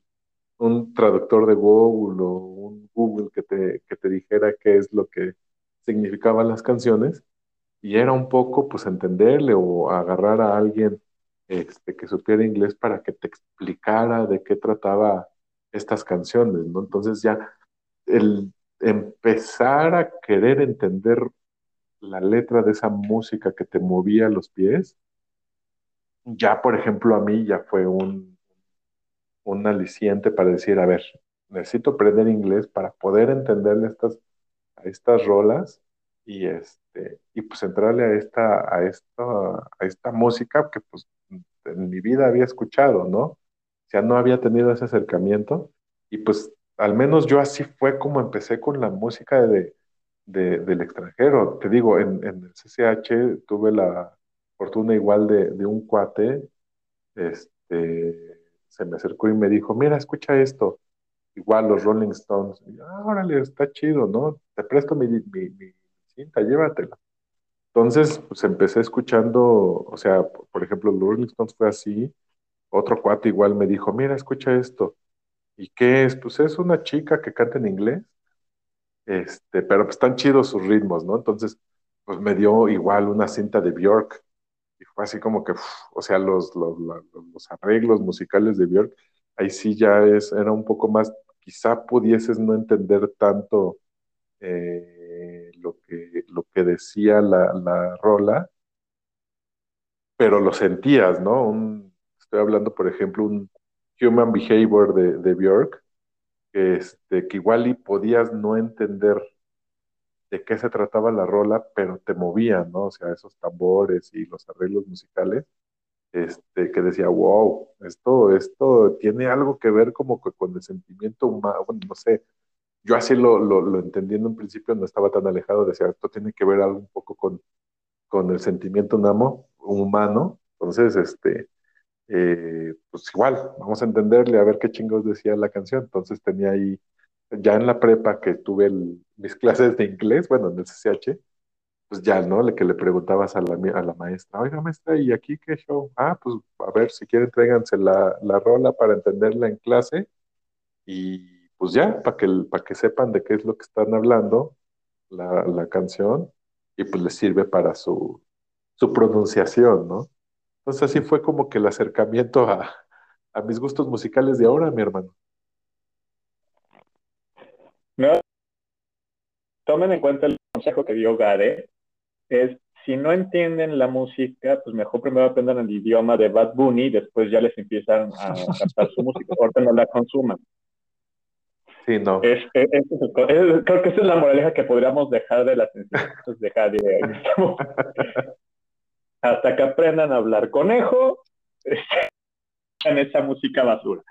un traductor de Google o un Google que te, que te dijera qué es lo que significaban las canciones, y era un poco pues entenderle o agarrar a alguien este, que supiera inglés para que te explicara de qué trataba estas canciones, ¿no? Entonces ya el empezar a querer entender la letra de esa música que te movía los pies, ya por ejemplo a mí ya fue un, un aliciente para decir, a ver, necesito aprender inglés para poder entenderle estas, a estas rolas y, este, y pues entrarle a esta, a, esta, a esta música que pues en mi vida había escuchado, ¿no? O sea, no había tenido ese acercamiento y pues al menos yo así fue como empecé con la música de, de- del extranjero. Te digo, en, en el CCH tuve la fortuna igual de, de un cuate, este, se me acercó y me dijo, mira, escucha esto, igual los Rolling Stones. Y ah, órale, está chido, ¿no? Te presto mi, mi, mi cinta, llévatela. Entonces, pues empecé escuchando, o sea, por ejemplo, los Rolling Stones fue así. Otro cuate igual me dijo, mira, escucha esto. ¿Y qué es? Pues es una chica que canta en inglés, este, pero pues están chidos sus ritmos, ¿no? Entonces, pues me dio igual una cinta de Björk y así como que, o sea, los, los, los arreglos musicales de Björk, ahí sí ya es, era un poco más, quizá pudieses no entender tanto eh, lo que, lo que decía la, la rola, pero lo sentías, ¿no? Estoy hablando, por ejemplo, un Human Behavior de, de Björk, este, que igual y podías no entender de qué se trataba la rola, pero te movían, ¿no? O sea, esos tambores y los arreglos musicales, este, que decía, wow, esto, esto tiene algo que ver como que con el sentimiento humano, bueno, no sé, yo así lo, lo, lo entendí en un principio, no estaba tan alejado, decía, esto tiene que ver algo un poco con, con el sentimiento humano, humano, entonces, este, eh, pues igual, vamos a entenderle a ver qué chingos decía la canción. Entonces tenía ahí, ya en la prepa que tuve el- mis clases de inglés, bueno, en el CCH, pues ya, ¿no? Le, que le preguntabas a la, a la maestra, oiga, maestra, ¿y aquí qué show? Ah, pues a ver, si quieren, tráiganse la, la rola para entenderla en clase y pues ya, para que, para que sepan de qué es lo que están hablando, la, la canción, y pues les sirve para su, su pronunciación, ¿no? Entonces así fue como que el acercamiento a, a mis gustos musicales de ahora, mi hermano. No, tomen en cuenta el consejo que dio Gare, es si no entienden la música, pues mejor primero aprendan el idioma de Bad Bunny y después ya les empiezan a cantar su música. Ahorita no la consuman. Sí, no. Es, es- es- es- creo que esa es la moraleja que podríamos dejar de las enseñanzas de Gare. Hasta que aprendan a hablar conejo, en esa música basura.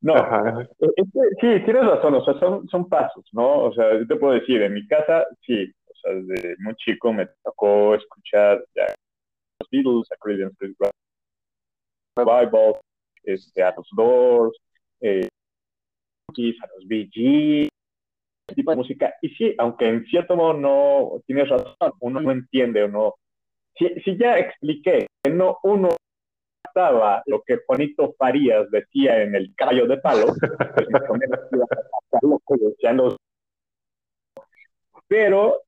No, Ajá. es que sí, tienes razón, o sea, son, son pasos, ¿no? O sea, yo te puedo decir, en mi casa, sí, o sea, desde muy chico me tocó escuchar ya los Beatles, a Creedence Revival, este, a los Doors, eh, a los Gees, ese tipo de música. Y sí, aunque en cierto modo no tienes razón, uno no entiende o no. Si, si ya expliqué que no uno estaba lo que Juanito Farías decía en el caballo de palo, pues más o menos iba a pasar. Pero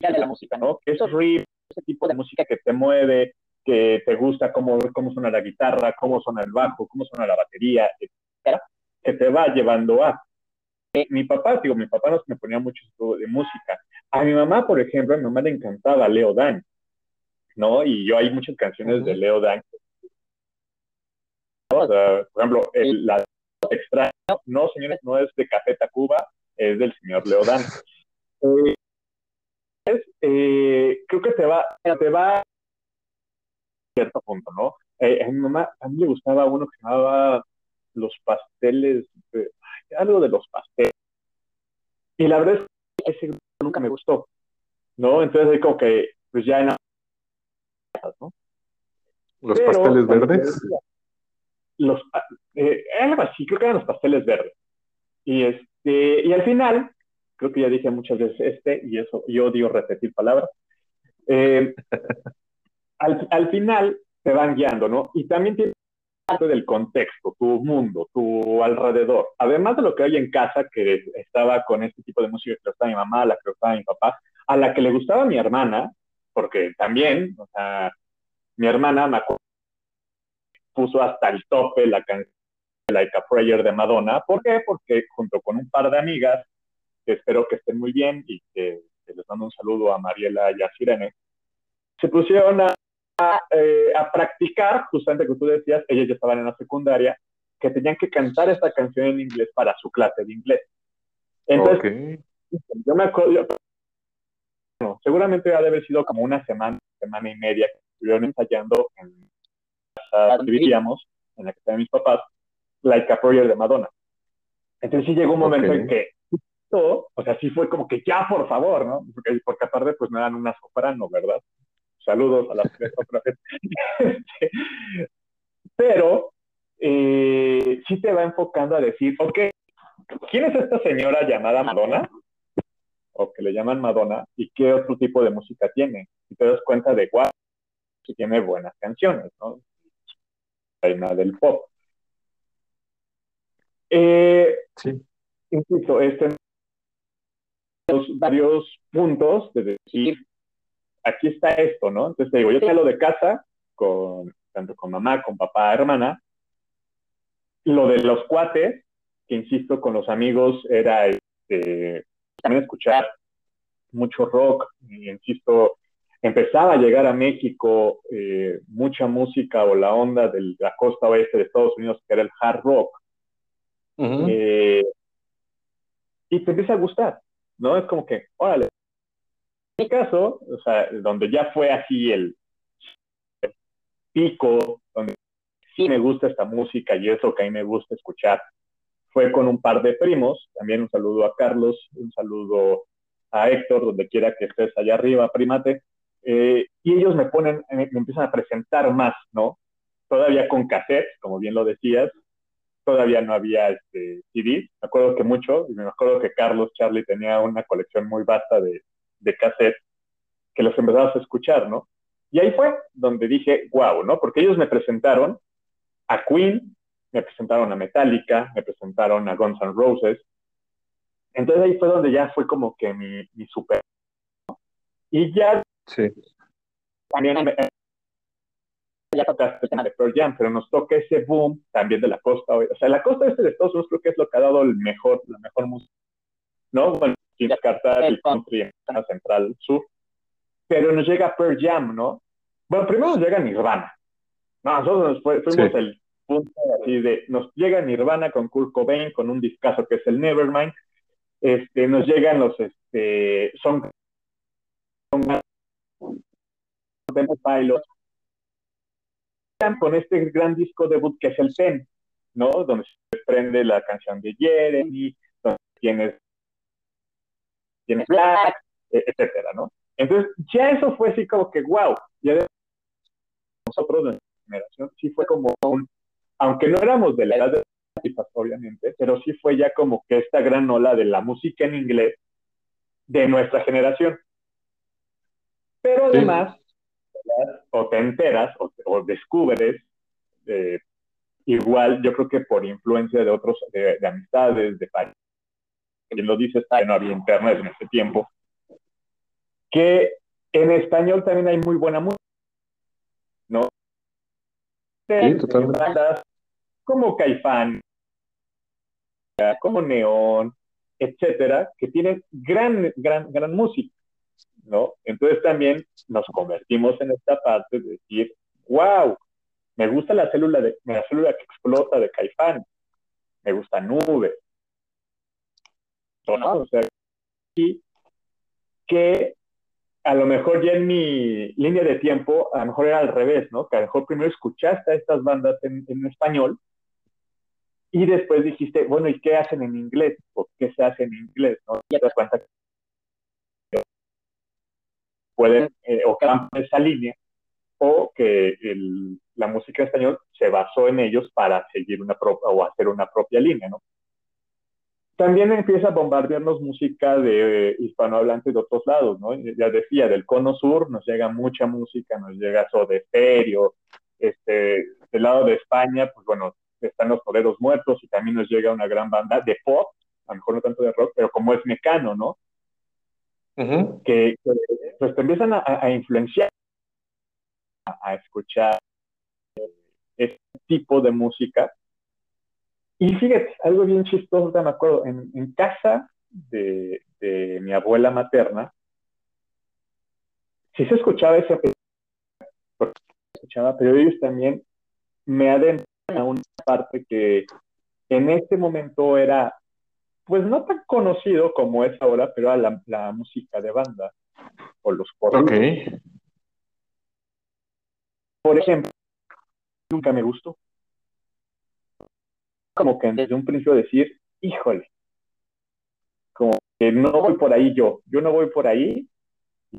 de la música, ¿no? Que esos riffs, ese tipo de música que te mueve, que te gusta cómo, cómo suena la guitarra, cómo suena el bajo, cómo suena la batería, etcétera, que te va llevando a. Eh, mi papá, digo, mi papá nos me ponía mucho de música. A mi mamá, por ejemplo, a mi mamá le encantaba Leo Dan, ¿no? Y yo hay muchas canciones de Leo Dan. ¿no? O sea, por ejemplo, el, la extraño, no, señores, no es de Café Tacuba, es del señor Leo Dan. <laughs> Eh, eh, creo que te va, te va a cierto punto, ¿no? Eh, a mi mamá, a mí le gustaba uno que se llamaba Los Pasteles, de- algo de los pasteles. Y la verdad es que ese grupo nunca me gustó, ¿no? Entonces como que, pues ya ¿no? Los Pero, pasteles verdes. Los, pa- eh, algo así, creo que eran los pasteles verdes. Y, este, y al final, creo que ya dije muchas veces este, y eso, yo odio repetir palabras. eh, <laughs> al, al final te van guiando, ¿no? Y también tiene parte del contexto, tu mundo, tu alrededor. Además de lo que hay en casa, que estaba con este tipo de música que le gustaba a mi mamá, a la que le gustaba a mi papá, a la que le gustaba mi hermana, porque también, o sea, mi hermana me puso hasta el tope la canción Like a Prayer de Madonna. ¿Por qué? Porque junto con un par de amigas, que espero que estén muy bien y que, que les mando un saludo a Mariela y a Sirene, se pusieron a, a, eh, a practicar, justamente que tú decías, ellas ya estaban en la secundaria, que tenían que cantar esta canción en inglés para su clase de inglés. Entonces, yo me acuerdo, yo- seguramente ha de haber sido como una semana, semana y media estuvieron ensayando en la casa donde vivíamos, en la que estaban mis papás, Like a Prayer de Madonna. Entonces sí llegó un momento Ok. en que todo, o sea, sí fue como que ya, por favor, ¿no? Porque, porque aparte pues no eran una soprano, ¿verdad? Saludos a las tres sopranos. Este, <laughs> Pero eh, sí te va enfocando a decir, ok, ¿quién es esta señora llamada Madonna? O que le llaman Madonna, y qué otro tipo de música tiene. Y te das cuenta de, guau, que tiene buenas canciones, ¿no? Reina del pop. Eh, Sí. insisto, este los varios puntos de decir, aquí está esto, ¿no? Entonces te digo, yo te lo de casa, con, tanto con mamá, con papá, hermana, lo de los cuates, que insisto, con los amigos era este, también escuchar mucho rock, y insisto, empezaba a llegar a México eh, mucha música o la onda de la costa oeste de Estados Unidos, que era el hard rock, eh, y te empieza a gustar, ¿no? Es como que, órale. En mi caso, o sea, donde ya fue así el pico, donde sí me gusta esta música y es lo que a mí me gusta escuchar, fue con un par de primos, también un saludo a Carlos, un saludo a Héctor, donde quiera que estés allá arriba, primate, eh, y ellos me ponen, me, me empiezan a presentar más, ¿no? Todavía con cassettes, como bien lo decías, todavía no había este, CDs. Me acuerdo que mucho, y me acuerdo que Carlos Charlie tenía una colección muy vasta de, de cassettes que los empezabas a escuchar, ¿no? Y ahí fue donde dije, wow, ¿no? Porque ellos me presentaron a Queen, me presentaron a Metallica, me presentaron a Guns N' Roses. Entonces ahí fue donde ya fue como que mi, mi super. Y ya Sí. también ya tocaste el tema de Pearl Jam, pero nos toca ese boom también de la costa oeste. O sea, la costa este de Estados Unidos creo que es lo que ha dado el mejor, la mejor música, ¿no? Bueno, sin descartar el country en la central sur. Pero nos llega Pearl Jam, ¿no? Bueno, primero nos llega Nirvana. No, nosotros nos fuimos Sí. el punto así de, nos llega Nirvana con Kurt Cobain, con un discazo que es el Nevermind. Este, nos llegan los, este, son, son Con este gran disco debut que es el Pen, ¿no? Donde se desprende la canción de Jeremy, donde tienes, tienes Black, e- etcétera, ¿no? Entonces, ya eso fue así como que, wow, ya de- nosotros, de nuestra generación, sí fue como un, aunque no éramos de la edad de artistas, obviamente, pero sí fue ya como que esta gran ola de la música en inglés de nuestra generación. Pero además, o te enteras o, o descubres, eh, igual yo creo que por influencia de otros, de, de amistades, de países, quien lo dices, que no había internet en ese tiempo, que en español también hay muy buena música, ¿no? Sí, totalmente. Como Caifán, como Neón, etcétera, que tienen gran, gran, gran música, ¿no? Entonces también nos convertimos en esta parte de decir, wow, me gusta la célula, de, la célula que explota de Caifán, me gusta Nube, ¿no? O sea, y que a lo mejor ya en mi línea de tiempo, a lo mejor era al revés, ¿no? Que a lo mejor primero escuchaste a estas bandas en, en español y después dijiste, bueno, ¿y qué hacen en inglés? ¿O qué se hace en inglés? ¿no? Y te das cuenta que pueden, eh, o por esa línea, o que el, la música en español se basó en ellos para seguir una o hacer una propia línea, ¿no? también empieza a bombardearnos música de eh, hispanohablantes de otros lados, ¿no? Ya decía, del cono sur nos llega mucha música, nos llega de Stereo, este, del lado de España, pues bueno, están los toreros muertos y también nos llega una gran banda de pop, a lo mejor no tanto de rock, pero como es mecano, ¿no? Ujú. Que, pues te empiezan a, a influenciar, a, a escuchar este tipo de música y fíjate, algo bien chistoso, me acuerdo, en, en casa de, de, mi abuela materna, sí se escuchaba ese, escuchaba, pero ellos también me adentran a una parte que en este momento era, pues no tan conocido como es ahora, pero era la, la música de banda o los corridos. Ok. Por ejemplo, nunca me gustó como que desde un principio decir, híjole, como que no voy por ahí yo, yo no voy por ahí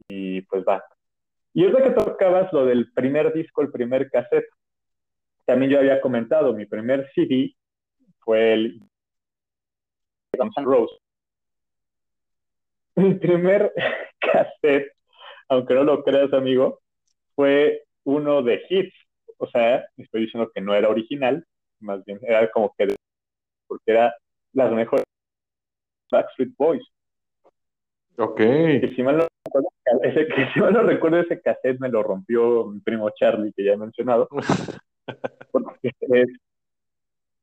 y pues va. Y es lo que tocabas lo del primer disco, el primer cassette. También yo había comentado, mi primer CD fue el Guns N' Roses. Mi primer <laughs> cassette, aunque no lo creas, amigo, fue uno de hits. O sea, estoy diciendo que no era original, más bien, era como que, porque era las mejores Backstreet Boys. Ok. Que si mal no recuerdo, ese, que si mal no recuerdo, ese cassette me lo rompió mi primo Charlie, que ya he mencionado. <laughs> Porque, eh,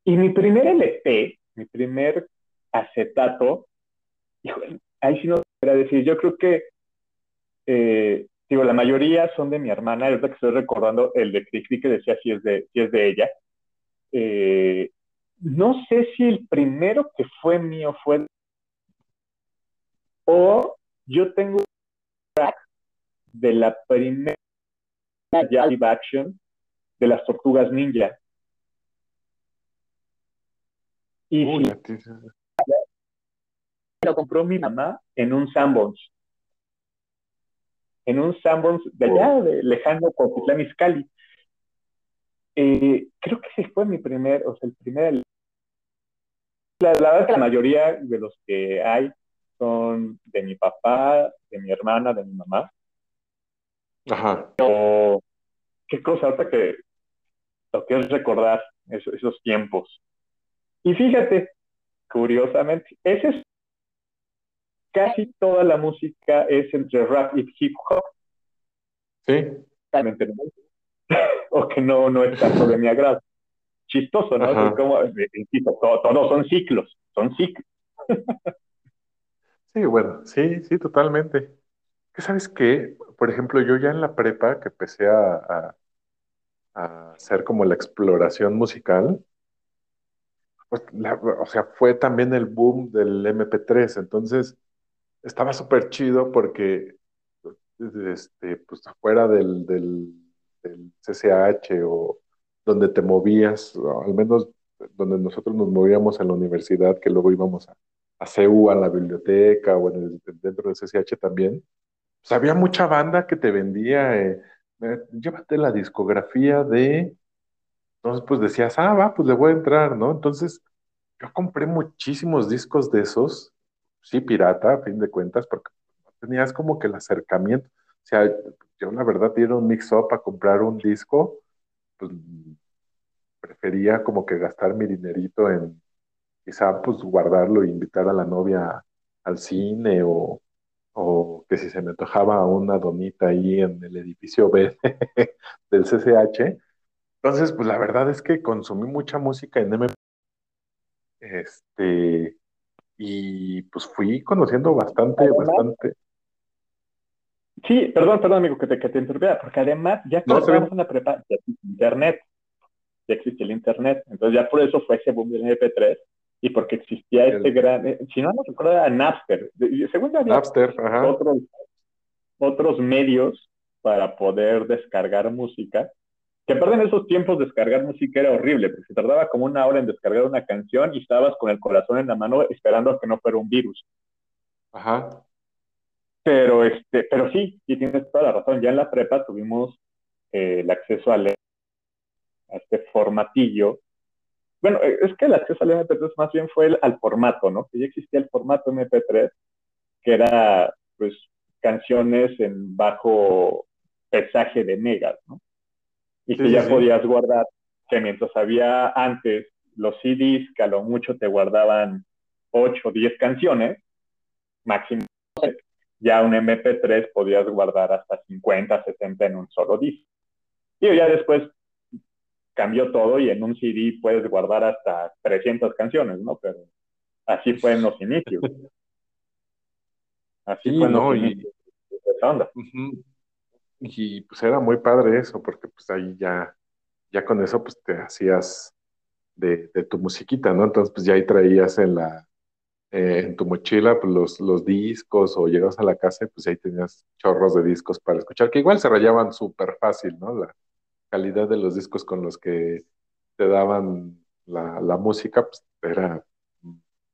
y mi primer LP, mi primer acetato, ahí sí no era decir, yo creo que, eh, digo, la mayoría son de mi hermana, ahorita que estoy recordando el de Cricri que decía si es de, si es de ella, eh, no sé si el primero que fue mío fue o yo tengo un track de la primera live action de las tortugas ninja. Y Uy, si lo compró mi mamá en un Sanborns. En un Sanborns de allá, de lejano Cuautitlán Izcalli. Eh, creo que ese fue mi primer, o sea, el primer. La, la verdad es que la mayoría de los que hay son de mi papá, de mi hermana, de mi mamá. Ajá. Pero, qué cosa, ahorita que lo que es recordar esos, esos tiempos. Y fíjate, curiosamente, ese es casi toda la música es entre rap y hip hop. Sí. Realmente no. <laughs> o que no, no es tanto de mi agrado. Chistoso, ¿no? Ajá. Es como, insisto, todo, todo son ciclos, son ciclos. Sí, bueno, sí, sí, totalmente. ¿Qué sabes qué? Por ejemplo, yo ya en la prepa que empecé a, a- a hacer como la exploración musical, pues, la- o sea, fue también el boom del MP3, entonces estaba súper chido porque, este, pues afuera del, del, CCH o donde te movías, al menos donde nosotros nos movíamos en la universidad, que luego íbamos a, a CEU, a la biblioteca o dentro del CCH también, pues había mucha banda que te vendía, eh, eh, llévate la discografía de, entonces pues decías, ah, va, pues le voy a entrar, ¿no? Entonces yo compré muchísimos discos de esos, sí, pirata, a fin de cuentas, porque tenías como que el acercamiento. O sea, yo la verdad ir un mix-up a comprar un disco, pues prefería como que gastar mi dinerito en quizá pues guardarlo e invitar a la novia al cine o, o que si se me antojaba una donita ahí en el edificio B <laughs> del CCH. Entonces, pues la verdad es que consumí mucha música en MP. Este, y pues fui conociendo bastante, Además- bastante. Sí, perdón, perdón, amigo, que te, que te interrumpiera, porque además, ya No, cuando la prepa, ya existe internet. Ya existe el internet. Entonces, ya por eso fue ese boom del MP3 y porque existía El- este gran. eh, Si no me recuerdo, era Napster. Según yo, había Napster, ajá. otros, otros medios para poder descargar música. Que aparte en esos tiempos descargar música era horrible, porque se tardaba como una hora en descargar una canción y estabas con el corazón en la mano esperando a que no fuera un virus. Ajá. Pero, este, pero sí, sí tienes toda la razón. Ya en la prepa tuvimos eh, el acceso al a este formatillo. Bueno, eh, es que el acceso al MP3 más bien fue el- al formato, ¿no? Que ya existía el formato MP3, que era, pues, canciones en bajo pesaje de megas, ¿no? Y que sí, ya sí. podías guardar, que mientras había antes los CDs, que a lo mucho te guardaban 8 o 10 canciones, máximo, ya un MP3 podías guardar hasta 50, 60 en un solo disco. Y ya después cambió todo y en un CD puedes guardar hasta 300 canciones, ¿no? Pero así fue en los inicios. <laughs> Así Sí, fue en los no, y- inicios. Ujú. Y pues era muy padre eso, porque pues ahí ya, ya con eso pues te hacías de, de tu musiquita, ¿no? Entonces pues ya ahí traías en la, eh, en tu mochila pues, los, los discos o llegabas a la casa pues ahí tenías chorros de discos para escuchar, que igual se rayaban súper fácil, ¿no? La calidad de los discos con los que te daban la, la música pues era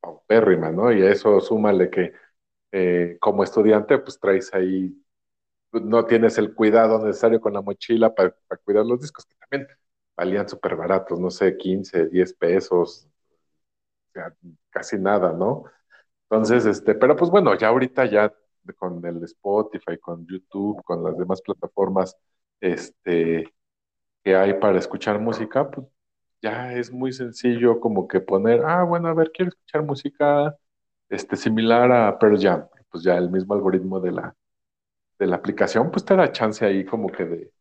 paupérrima, ¿no? Y a eso súmale que eh, como estudiante pues traes ahí no tienes el cuidado necesario con la mochila para, cuidar los discos, que también valían súper baratos, no sé, 15, 10 pesos, casi nada, ¿no? Entonces, este, pero pues bueno, ya ahorita ya con el Spotify, con YouTube, con las demás plataformas, este, que hay para escuchar música, pues ya es muy sencillo como que poner, ah, bueno, a ver, quiero escuchar música, este, similar a Pearl Jam, pues ya el mismo algoritmo de la de la aplicación, pues te da chance ahí como que de,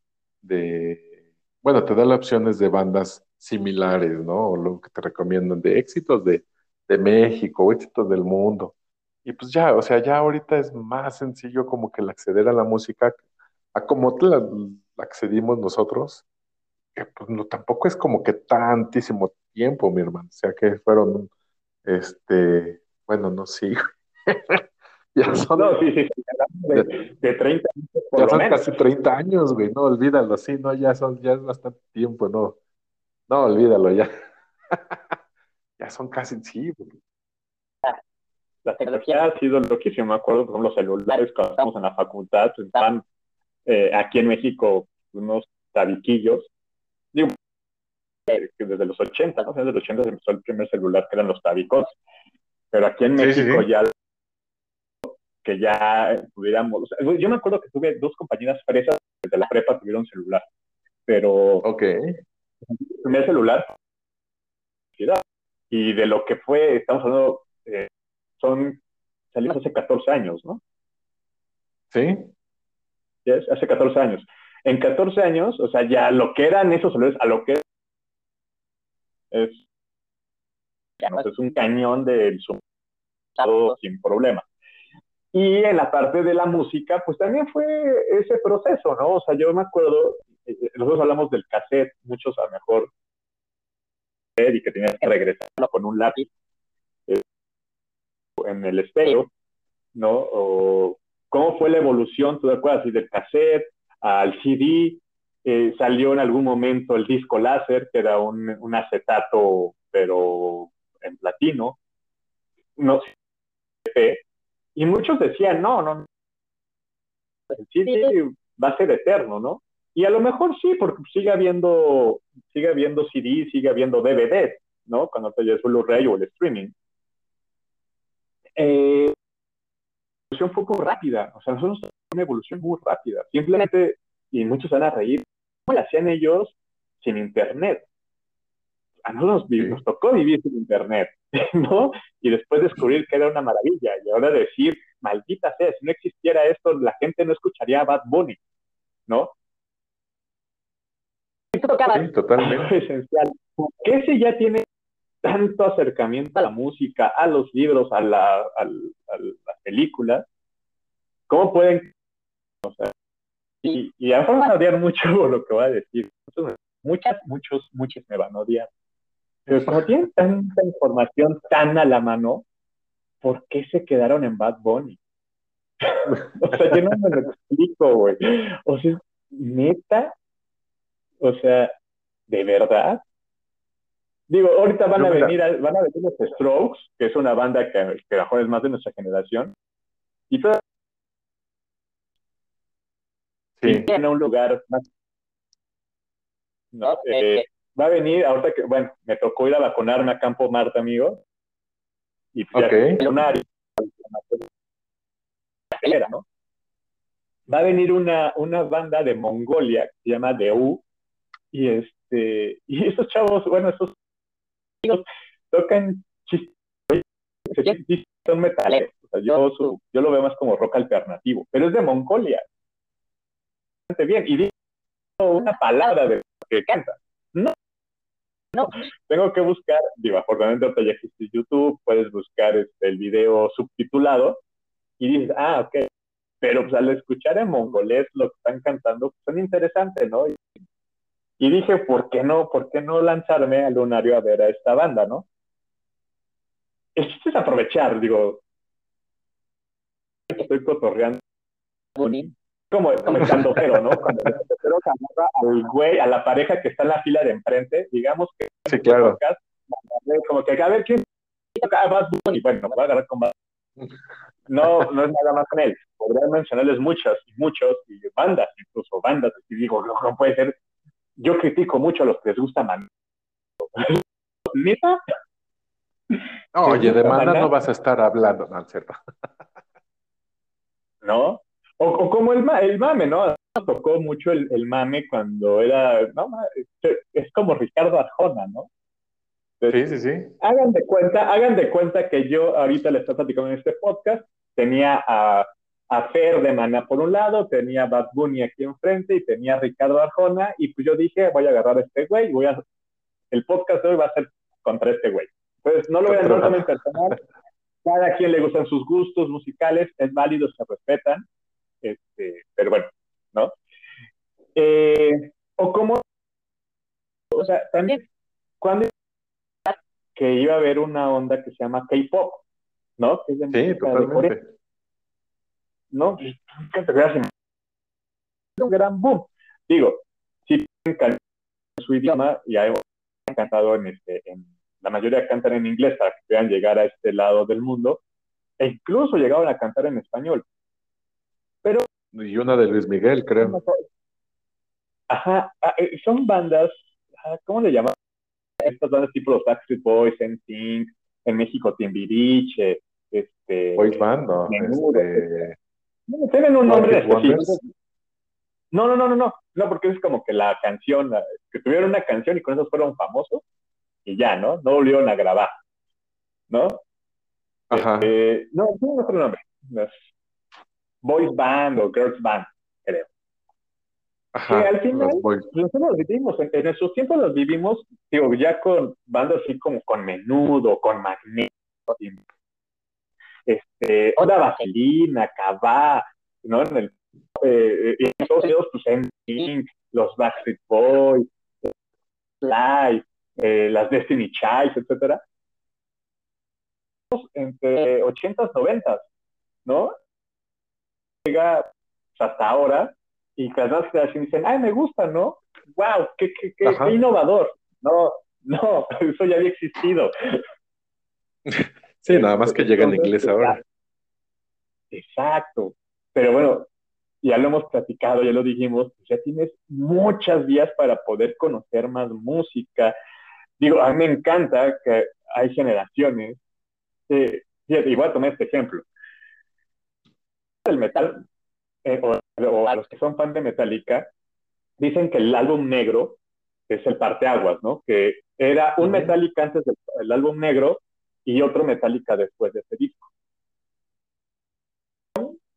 de, bueno, te da las opciones de bandas similares, ¿no? O lo que te recomiendan de éxitos de, de México, éxitos del mundo. Y pues ya, o sea, ya ahorita es más sencillo como que el acceder a la música, a como la, la accedimos nosotros, que pues no, tampoco es como que tantísimo tiempo, mi hermano. O sea, que fueron, este, bueno, no sé, <laughs> ya son No, sí, sí, sí. hablamos De, de 30 años por ya lo son menos. casi 30 años, güey, no, olvídalo, sí, no, ya son, ya es bastante tiempo, no, no, olvídalo, ya, <laughs> ya son casi, sí, güey. La tecnología ha sido loquísima. Me acuerdo, por ejemplo, los celulares, cuando estábamos en la facultad, pues, estaban eh, aquí en México unos tabiquillos. Digo, eh, que desde los 80, ¿no? Desde los 80 se empezó el primer celular, que eran los tabicos. Pero aquí en Sí, sí, México sí. ya que ya pudiéramos... o sea, yo me acuerdo que tuve dos compañeras fresas desde la prepa tuvieron celular, pero Ok, el primer celular y de lo que fue, estamos hablando, eh, son, salimos hace 14 años, ¿no? sí, Yes, Hace 14 años. En 14 años, o sea, ya lo que eran esos celulares, a lo que es, no, es un cañón del todo sin problema. Y en la parte de la música, pues también fue ese proceso, ¿no? O sea, yo me acuerdo, eh, nosotros hablamos del cassette, muchos a lo mejor, y que tenías que regresarlo con un lápiz eh, en el estéreo, ¿no? O cómo fue la evolución, ¿tú te acuerdas? Y del cassette al CD, eh, salió en algún momento el disco láser, que era un, un acetato, pero en platino, no y muchos decían, no, no, el CD va a ser eterno, ¿no? Y a lo mejor sí, porque sigue habiendo, sigue habiendo CD, sigue habiendo DVD, ¿no? Cuando te llevas el Blu-ray o el streaming. Eh, la evolución fue muy rápida, o sea, nosotros tuvimos una evolución muy rápida. Simplemente, y muchos van a reír, ¿cómo la hacían ellos sin internet? A nosotros nos, nos tocó vivir sin internet, <laughs> ¿no? Y después descubrir que era una maravilla, y ahora decir, maldita sea, si no existiera esto, la gente no escucharía a Bad Bunny, ¿no? sí, totalmente. <laughs> esencial. ¿Qué si ya tiene tanto acercamiento a la música, a los libros, a, la, a, a las películas, ¿cómo pueden? O sea, y, y a lo mejor van a odiar mucho por <laughs> lo que voy a decir. Muchas, muchos, muchos me van a odiar. Pero como tienen tanta información tan a la mano, ¿por qué se quedaron en Bad Bunny? <laughs> o sea, yo no me lo explico, güey. O sea, neta, o sea, ¿de verdad? Digo, ahorita van a venir, a, van a venir los Strokes, que es una banda que, que a lo mejor es más de nuestra generación, y todo Sí. tiene un lugar más. No, eh, va a venir, ahorita que, bueno, me tocó ir a vacunarme a Campo Marte, amigo. Y fui Ok. a un área, ¿no? Va a venir una, una banda de Mongolia que se llama DU. Y este, y esos chavos, bueno, esos chicos tocan chistes, son metales. O sea, yo, su- yo lo veo más como rock alternativo, pero es de Mongolia. Bastante bien. Y digo una palabra de lo que canta. No. No. Tengo que buscar, digo, afortunadamente ahorita ya existe YouTube, puedes buscar este, el video subtitulado y dices, ah, ok. Pero pues al escuchar en mongolés lo que están cantando, pues son interesantes, ¿no? Y, y dije, ¿por qué no? ¿Por qué no lanzarme al lunario a ver a esta banda, no? El chiste es aprovechar, digo, estoy cotorreando como, como cero, ¿no? Cuando <laughs> el agarra al güey, a la pareja que está en la fila de enfrente, digamos que Sí, claro. podcast, como que a ver quién toca a Bad Bunny, bueno, voy a agarrar con Bad Bunny. No, no es nada más con él. Podría mencionarles muchas y muchos, y bandas, incluso bandas, y digo, no, no puede ser. Yo critico mucho a los que les gusta Man. <laughs> ¿Neta? No, oye, de Maná. Maná no vas a estar hablando, no. ¿no? O, o como el, ma- el mame, ¿no? Tocó mucho el, el mame cuando era, no, es- como Ricardo Arjona, ¿no? Sí, sí, sí. Hagan de cuenta, hagan de cuenta que yo ahorita les estoy platicando en este podcast, tenía a, a Fer de Mana por un lado, tenía a Bad Bunny aquí enfrente y tenía a Ricardo Arjona, y pues yo dije, voy a agarrar a este güey, voy a, el podcast de hoy va a ser contra este güey. Entonces, no lo voy a Contra- tomar personal, cada quien le gustan sus gustos musicales, es válido, se respetan, este, pero bueno, ¿no? Eh, o como, o sea, también, cuando que iba a haber una onda que se llama K-pop, ¿no? Que es de Sí, música de Corea, totalmente. ¿no? ¿qué te creas? Un gran boom. Digo, si cantan en su idioma y hay cantado en este, en, la mayoría cantan en inglés para que puedan llegar a este lado del mundo, e incluso llegaron a cantar en español. Y una de Luis Miguel, creo. Ajá, ah, eh, son bandas, ah, ¿cómo le llaman? Estas bandas tipo los Backstreet Boys, NSYNC, en México Timbiriche, este... Boys Band, no. Menudo. Este, Tienen un nombre específico. No, no, no, no, no, no, porque es como que la canción, que tuvieron una canción y con eso fueron famosos y ya, ¿no? No volvieron a grabar, ¿no? ajá. Eh, no, tiene otro nombre. Boys Band o Girls Band, creo. Ajá. que al final-. Pues nosotros los vivimos, en, en esos tiempos los vivimos, digo, ya con bandas así como con Menudo, con Magneto, este, Oda Vaselina, Cabá, ¿no? En el, eh, y en Estados Unidos, pues NSYNC, los Backstreet Boys, Live, eh, las Destiny Childs, etcétera. Entre 80s, 90s, ¿no? Llega hasta ahora y las nuevas generaciones dicen, ay, me gusta, ¿no? ¡Wow! ¡Qué, qué, qué, innovador! No, no, <laughs> eso ya había existido. Sí, nada más que llega en inglés ahora. Exacto. Pero bueno, ya lo hemos platicado, ya lo dijimos, ya tienes muchas vías para poder conocer más música. Digo, a mí me encanta que hay generaciones. que- a tomar este ejemplo. El metal, eh, o, o a los que son fan de Metallica, dicen que el álbum negro es el parteaguas, ¿no? Que era un. Metallica antes del el álbum negro y otro Metallica después de ese disco.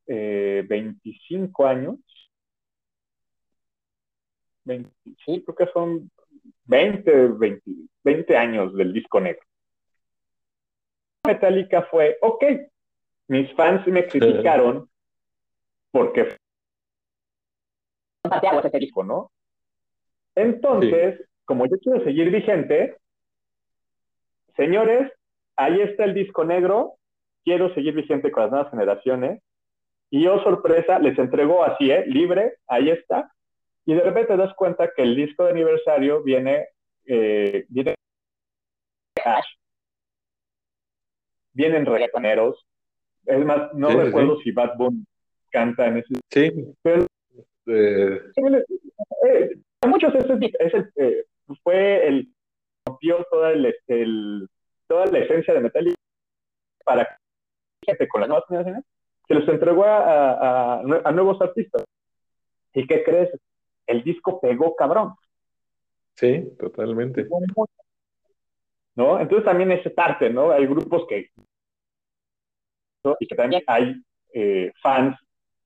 Eh, 25 años. 20, sí, creo que son 20, 20, 20 años del disco negro, Metallica fue, ok, mis fans me criticaron porque ese disco, <laughs> ¿no? Entonces, como yo quiero seguir vigente, señores, ahí está el disco negro, quiero seguir vigente con las nuevas generaciones, y yo, sorpresa, les entregó así, ¿eh? Libre, ahí está, y de repente te das cuenta que el disco de aniversario viene, eh, viene Ash, vienen reggaetoneros, es más, no sí, recuerdo sí. si Bad Bunny canta en ese Sí. Pero- Eh, eh, para muchos ese eh, fue el rompió toda el, este, el- toda la esencia de Metallica para gente con las nuevas generaciones se los entregó a, a- a nue- a nuevos artistas y qué crees el disco pegó cabrón sí, totalmente. no entonces también es parte no hay grupos que ¿no? y que también hay eh, fans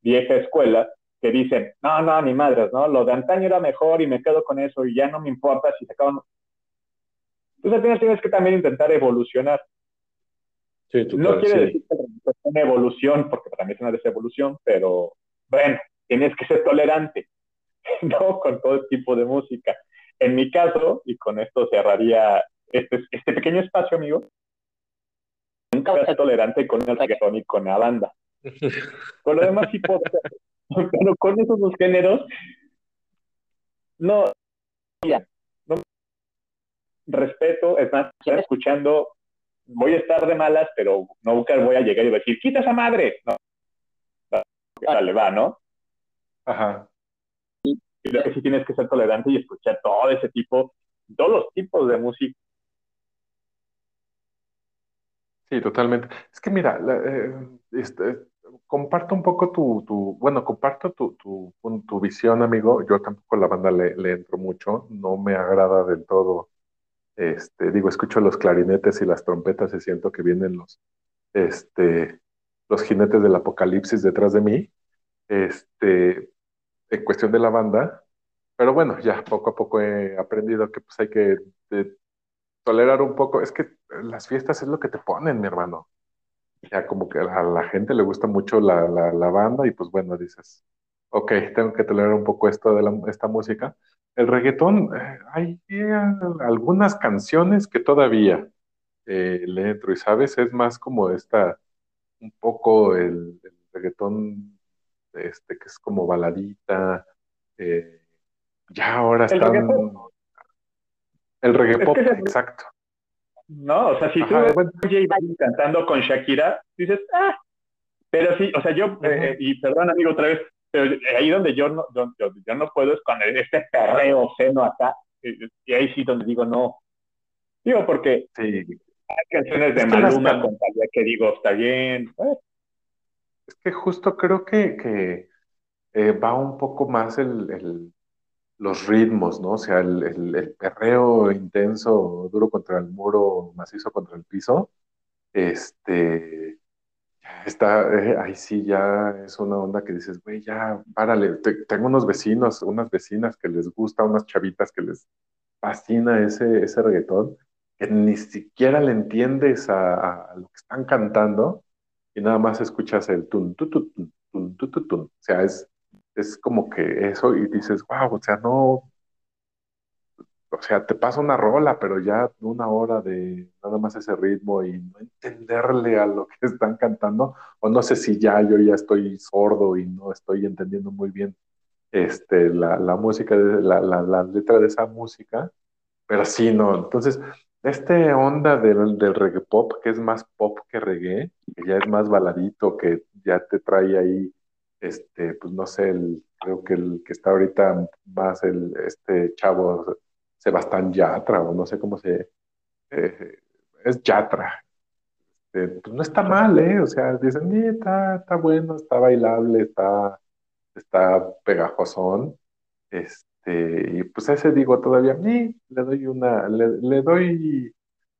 vieja escuela que dicen, no, no, ni madres, ¿no? Lo de antaño era mejor y me quedo con eso y ya no me importa si se acaban. Entonces al final tienes que también intentar evolucionar. Sí, No total, quiere sí. decir que es una evolución, porque también es una desevolución, pero bueno, tienes que ser tolerante, <laughs> ¿no? Con todo tipo de música. En mi caso, y con esto cerraría este, este pequeño espacio, amigo, nunca voy a ser tolerante con el reggaetón y con la banda. Con lo demás sí puedo. Pero con esos dos géneros, no, ya, no. Respeto, es más, estar escuchando, voy a estar de malas, pero nunca voy a llegar y voy a decir, quita esa madre. No, dale, va, ¿no? Ajá. Y creo que sí tienes que ser tolerante y escuchar todo ese tipo, todos los tipos de música. Sí, totalmente. Es que mira, la- eh, este, comparto un poco tu, tu bueno, comparto tu, tu, tu visión, amigo. Yo tampoco la banda le, le entro mucho, no me agrada del todo. Este, digo, escucho los clarinetes y las trompetas y siento que vienen los, este, los jinetes del apocalipsis detrás de mí. Este, en cuestión de la banda, pero bueno, ya poco a poco he aprendido que pues hay que eh, tolerar un poco. Es que las fiestas es lo que te ponen, mi hermano. Ya como que a la gente le gusta mucho la, la, la banda y pues bueno, dices, ok, tengo que tolerar un poco esto de la, esta música. El reggaetón, eh, hay eh, algunas canciones que todavía eh, le entro y sabes, es más como esta, un poco el, el reggaetón este, que es como baladita. ya ahora El están... reggaetón. El reggae Es pop, que ese- exacto. No, o sea, si tú ves cantando con Shakira, dices, ah, pero sí, o sea, yo, Ujú. eh, y perdón amigo otra vez, pero ahí donde yo no, donde yo, yo no puedo es con este perreo seno acá, eh, y ahí sí donde digo no. Digo, porque sí, hay canciones de Es que las Maluma can- con Talía que digo, está bien, eh, es que justo creo que, que eh, va un poco más el, el- los ritmos, ¿no? O sea, el, el- el perreo intenso, duro contra el muro, macizo contra el piso. Este, está, eh, ahí sí ya es una onda que dices, güey, ya, párale. Te- tengo unos vecinos, unas vecinas que les gusta, unas chavitas que les fascina ese, ese reggaetón, que ni siquiera le entiendes a, a- lo que están cantando y nada más escuchas el tun, tu, tu, tun, tun, tu, tu, tun. O sea, es, es como que eso y dices, wow, o sea, no, o sea, te pasa una rola, pero ya una hora de nada más ese ritmo y no entenderle a lo que <laughs> están cantando, o no sé si ya yo ya estoy sordo y no estoy entendiendo muy bien este, la, la música, la, la, la letra de esa música, pero sí, no. Entonces, este onda del, del reggae pop, que es más pop que reggae, que ya es más baladito, que ya te trae ahí, este, pues no sé, el, creo que el que está ahorita más el, este chavo, Sebastián Yatra, o no sé cómo se, eh, es Yatra. Este, pues no está mal, ¿eh? O sea, dicen, "Sí, está, bueno, está bailable, está, está pegajosón. Este, y pues ese digo todavía, "Sí, le doy una, le, le doy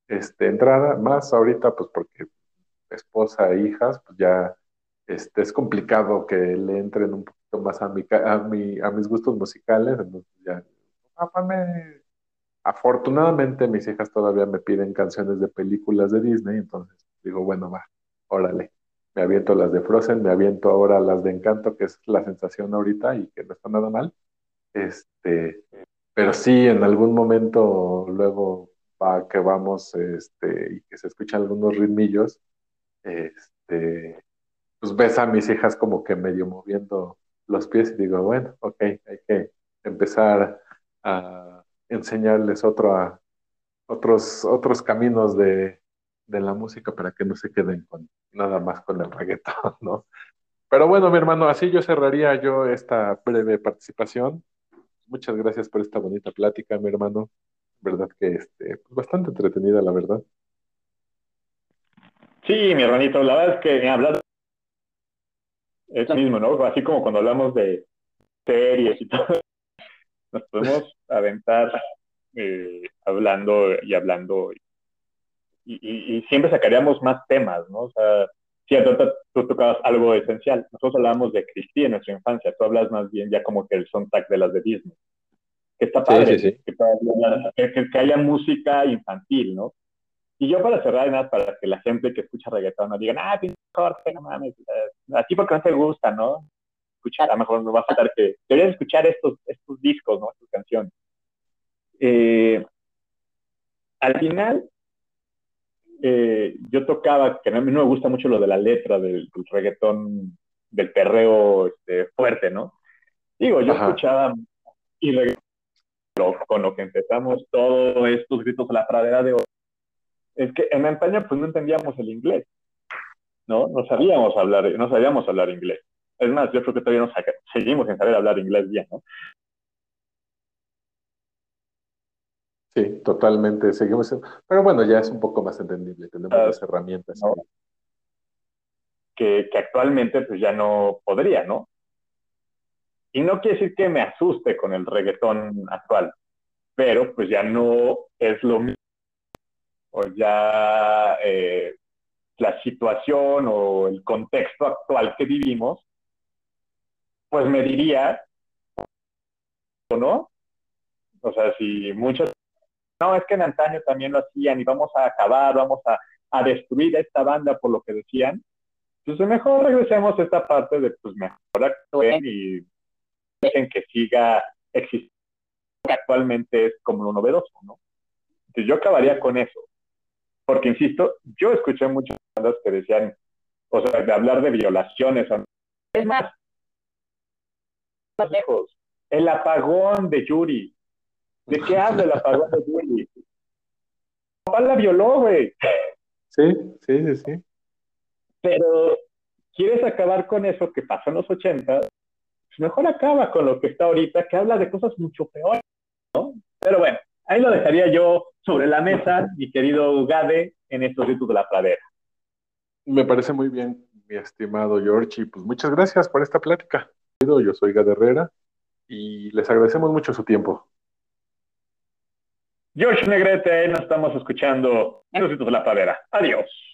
este, entrada, más ahorita, pues porque esposa e hijas, pues ya este, es complicado que le entren un poquito más a mi, a mi, a mis gustos musicales, entonces ya, "Ah, ponme Afortunadamente mis hijas todavía me piden canciones de películas de Disney, entonces digo, bueno, va, órale. Me aviento las de Frozen, me aviento ahora las de Encanto, que es la sensación ahorita y que no está nada mal. Este, pero sí, en algún momento luego va que vamos este, y que se escuchan algunos ritmillos, este, pues ves a mis hijas como que medio moviendo los pies y digo, bueno, ok, hay que empezar a enseñarles otro, otros, otros caminos de, de la música para que no se queden con nada más con el reggaetón, <laughs> ¿no? Pero bueno, mi hermano, así yo cerraría yo esta breve participación. Muchas gracias por esta bonita plática, mi hermano. Verdad que este, pues bastante entretenida, la verdad. Sí, mi hermanito, la verdad es que me hablas es mismo, ¿no? Así como cuando hablamos de series y <laughs> todo, nos podemos aventar eh, hablando y hablando y, y, siempre sacaríamos más temas, ¿no? O sea, cierto, tú tocabas algo esencial. Nosotros hablábamos de Cristi en nuestra infancia, tú hablas más bien ya como que el soundtrack de las de Disney. Que está padre, sí, sí, sí. Que, que, que, haya música infantil, ¿no? Y yo para cerrar, nada, para que la gente que escucha reggaetón no digan, ah, Jorge, no mames, a ti porque no te gusta, ¿no? Escuchar, a lo mejor no va a faltar que deberías escuchar estos, estos discos, ¿no? Estas canciones. Eh, al final, eh, yo tocaba, que a mí no me gusta mucho lo de la letra del, del reggaetón, del perreo este, fuerte, ¿no? Digo, yo Ajá. escuchaba y con lo que empezamos todos estos gritos a la pradera de hoy, es que en España pues no entendíamos el inglés, ¿no? No sabíamos hablar, no sabíamos hablar inglés. Es más, yo creo que todavía no seguimos sin saber hablar inglés bien, ¿no? Sí, totalmente, seguimos. Pero bueno, ya es un poco más entendible, tenemos uh, las herramientas. ¿no? Que, que, actualmente pues ya no podría, ¿no? Y no quiere decir que me asuste con el reggaetón actual, pero pues ya no es lo mismo. O ya eh, la situación o el contexto actual que vivimos, pues me diría, ¿no? O sea, si muchas no, es que en antaño también lo hacían y vamos a acabar, vamos a, a destruir a esta banda por lo que decían. Entonces mejor regresemos a esta parte de pues mejor actúen y dejen que siga existiendo actualmente es como lo novedoso, ¿no? Entonces yo acabaría con eso. Porque, insisto, yo escuché muchas bandas que decían, o sea, de hablar de violaciones. Es más, más lejos, el apagón de Yuri, ¿De qué habla el apagón de Willy? Papá la violó, güey. Sí, sí, sí, sí. Pero, ¿quieres acabar con eso que pasó en los 80? Pues mejor acaba con lo que está ahorita, que habla de cosas mucho peores, ¿no? Pero bueno, ahí lo dejaría yo sobre la mesa, mi querido Gade, en estos ritos de la pradera. Me parece muy bien, mi estimado George, y pues muchas gracias por esta plática. Yo soy Gade Herrera y les agradecemos mucho su tiempo. George Negrete, nos estamos escuchando en los de la pradera. Adiós.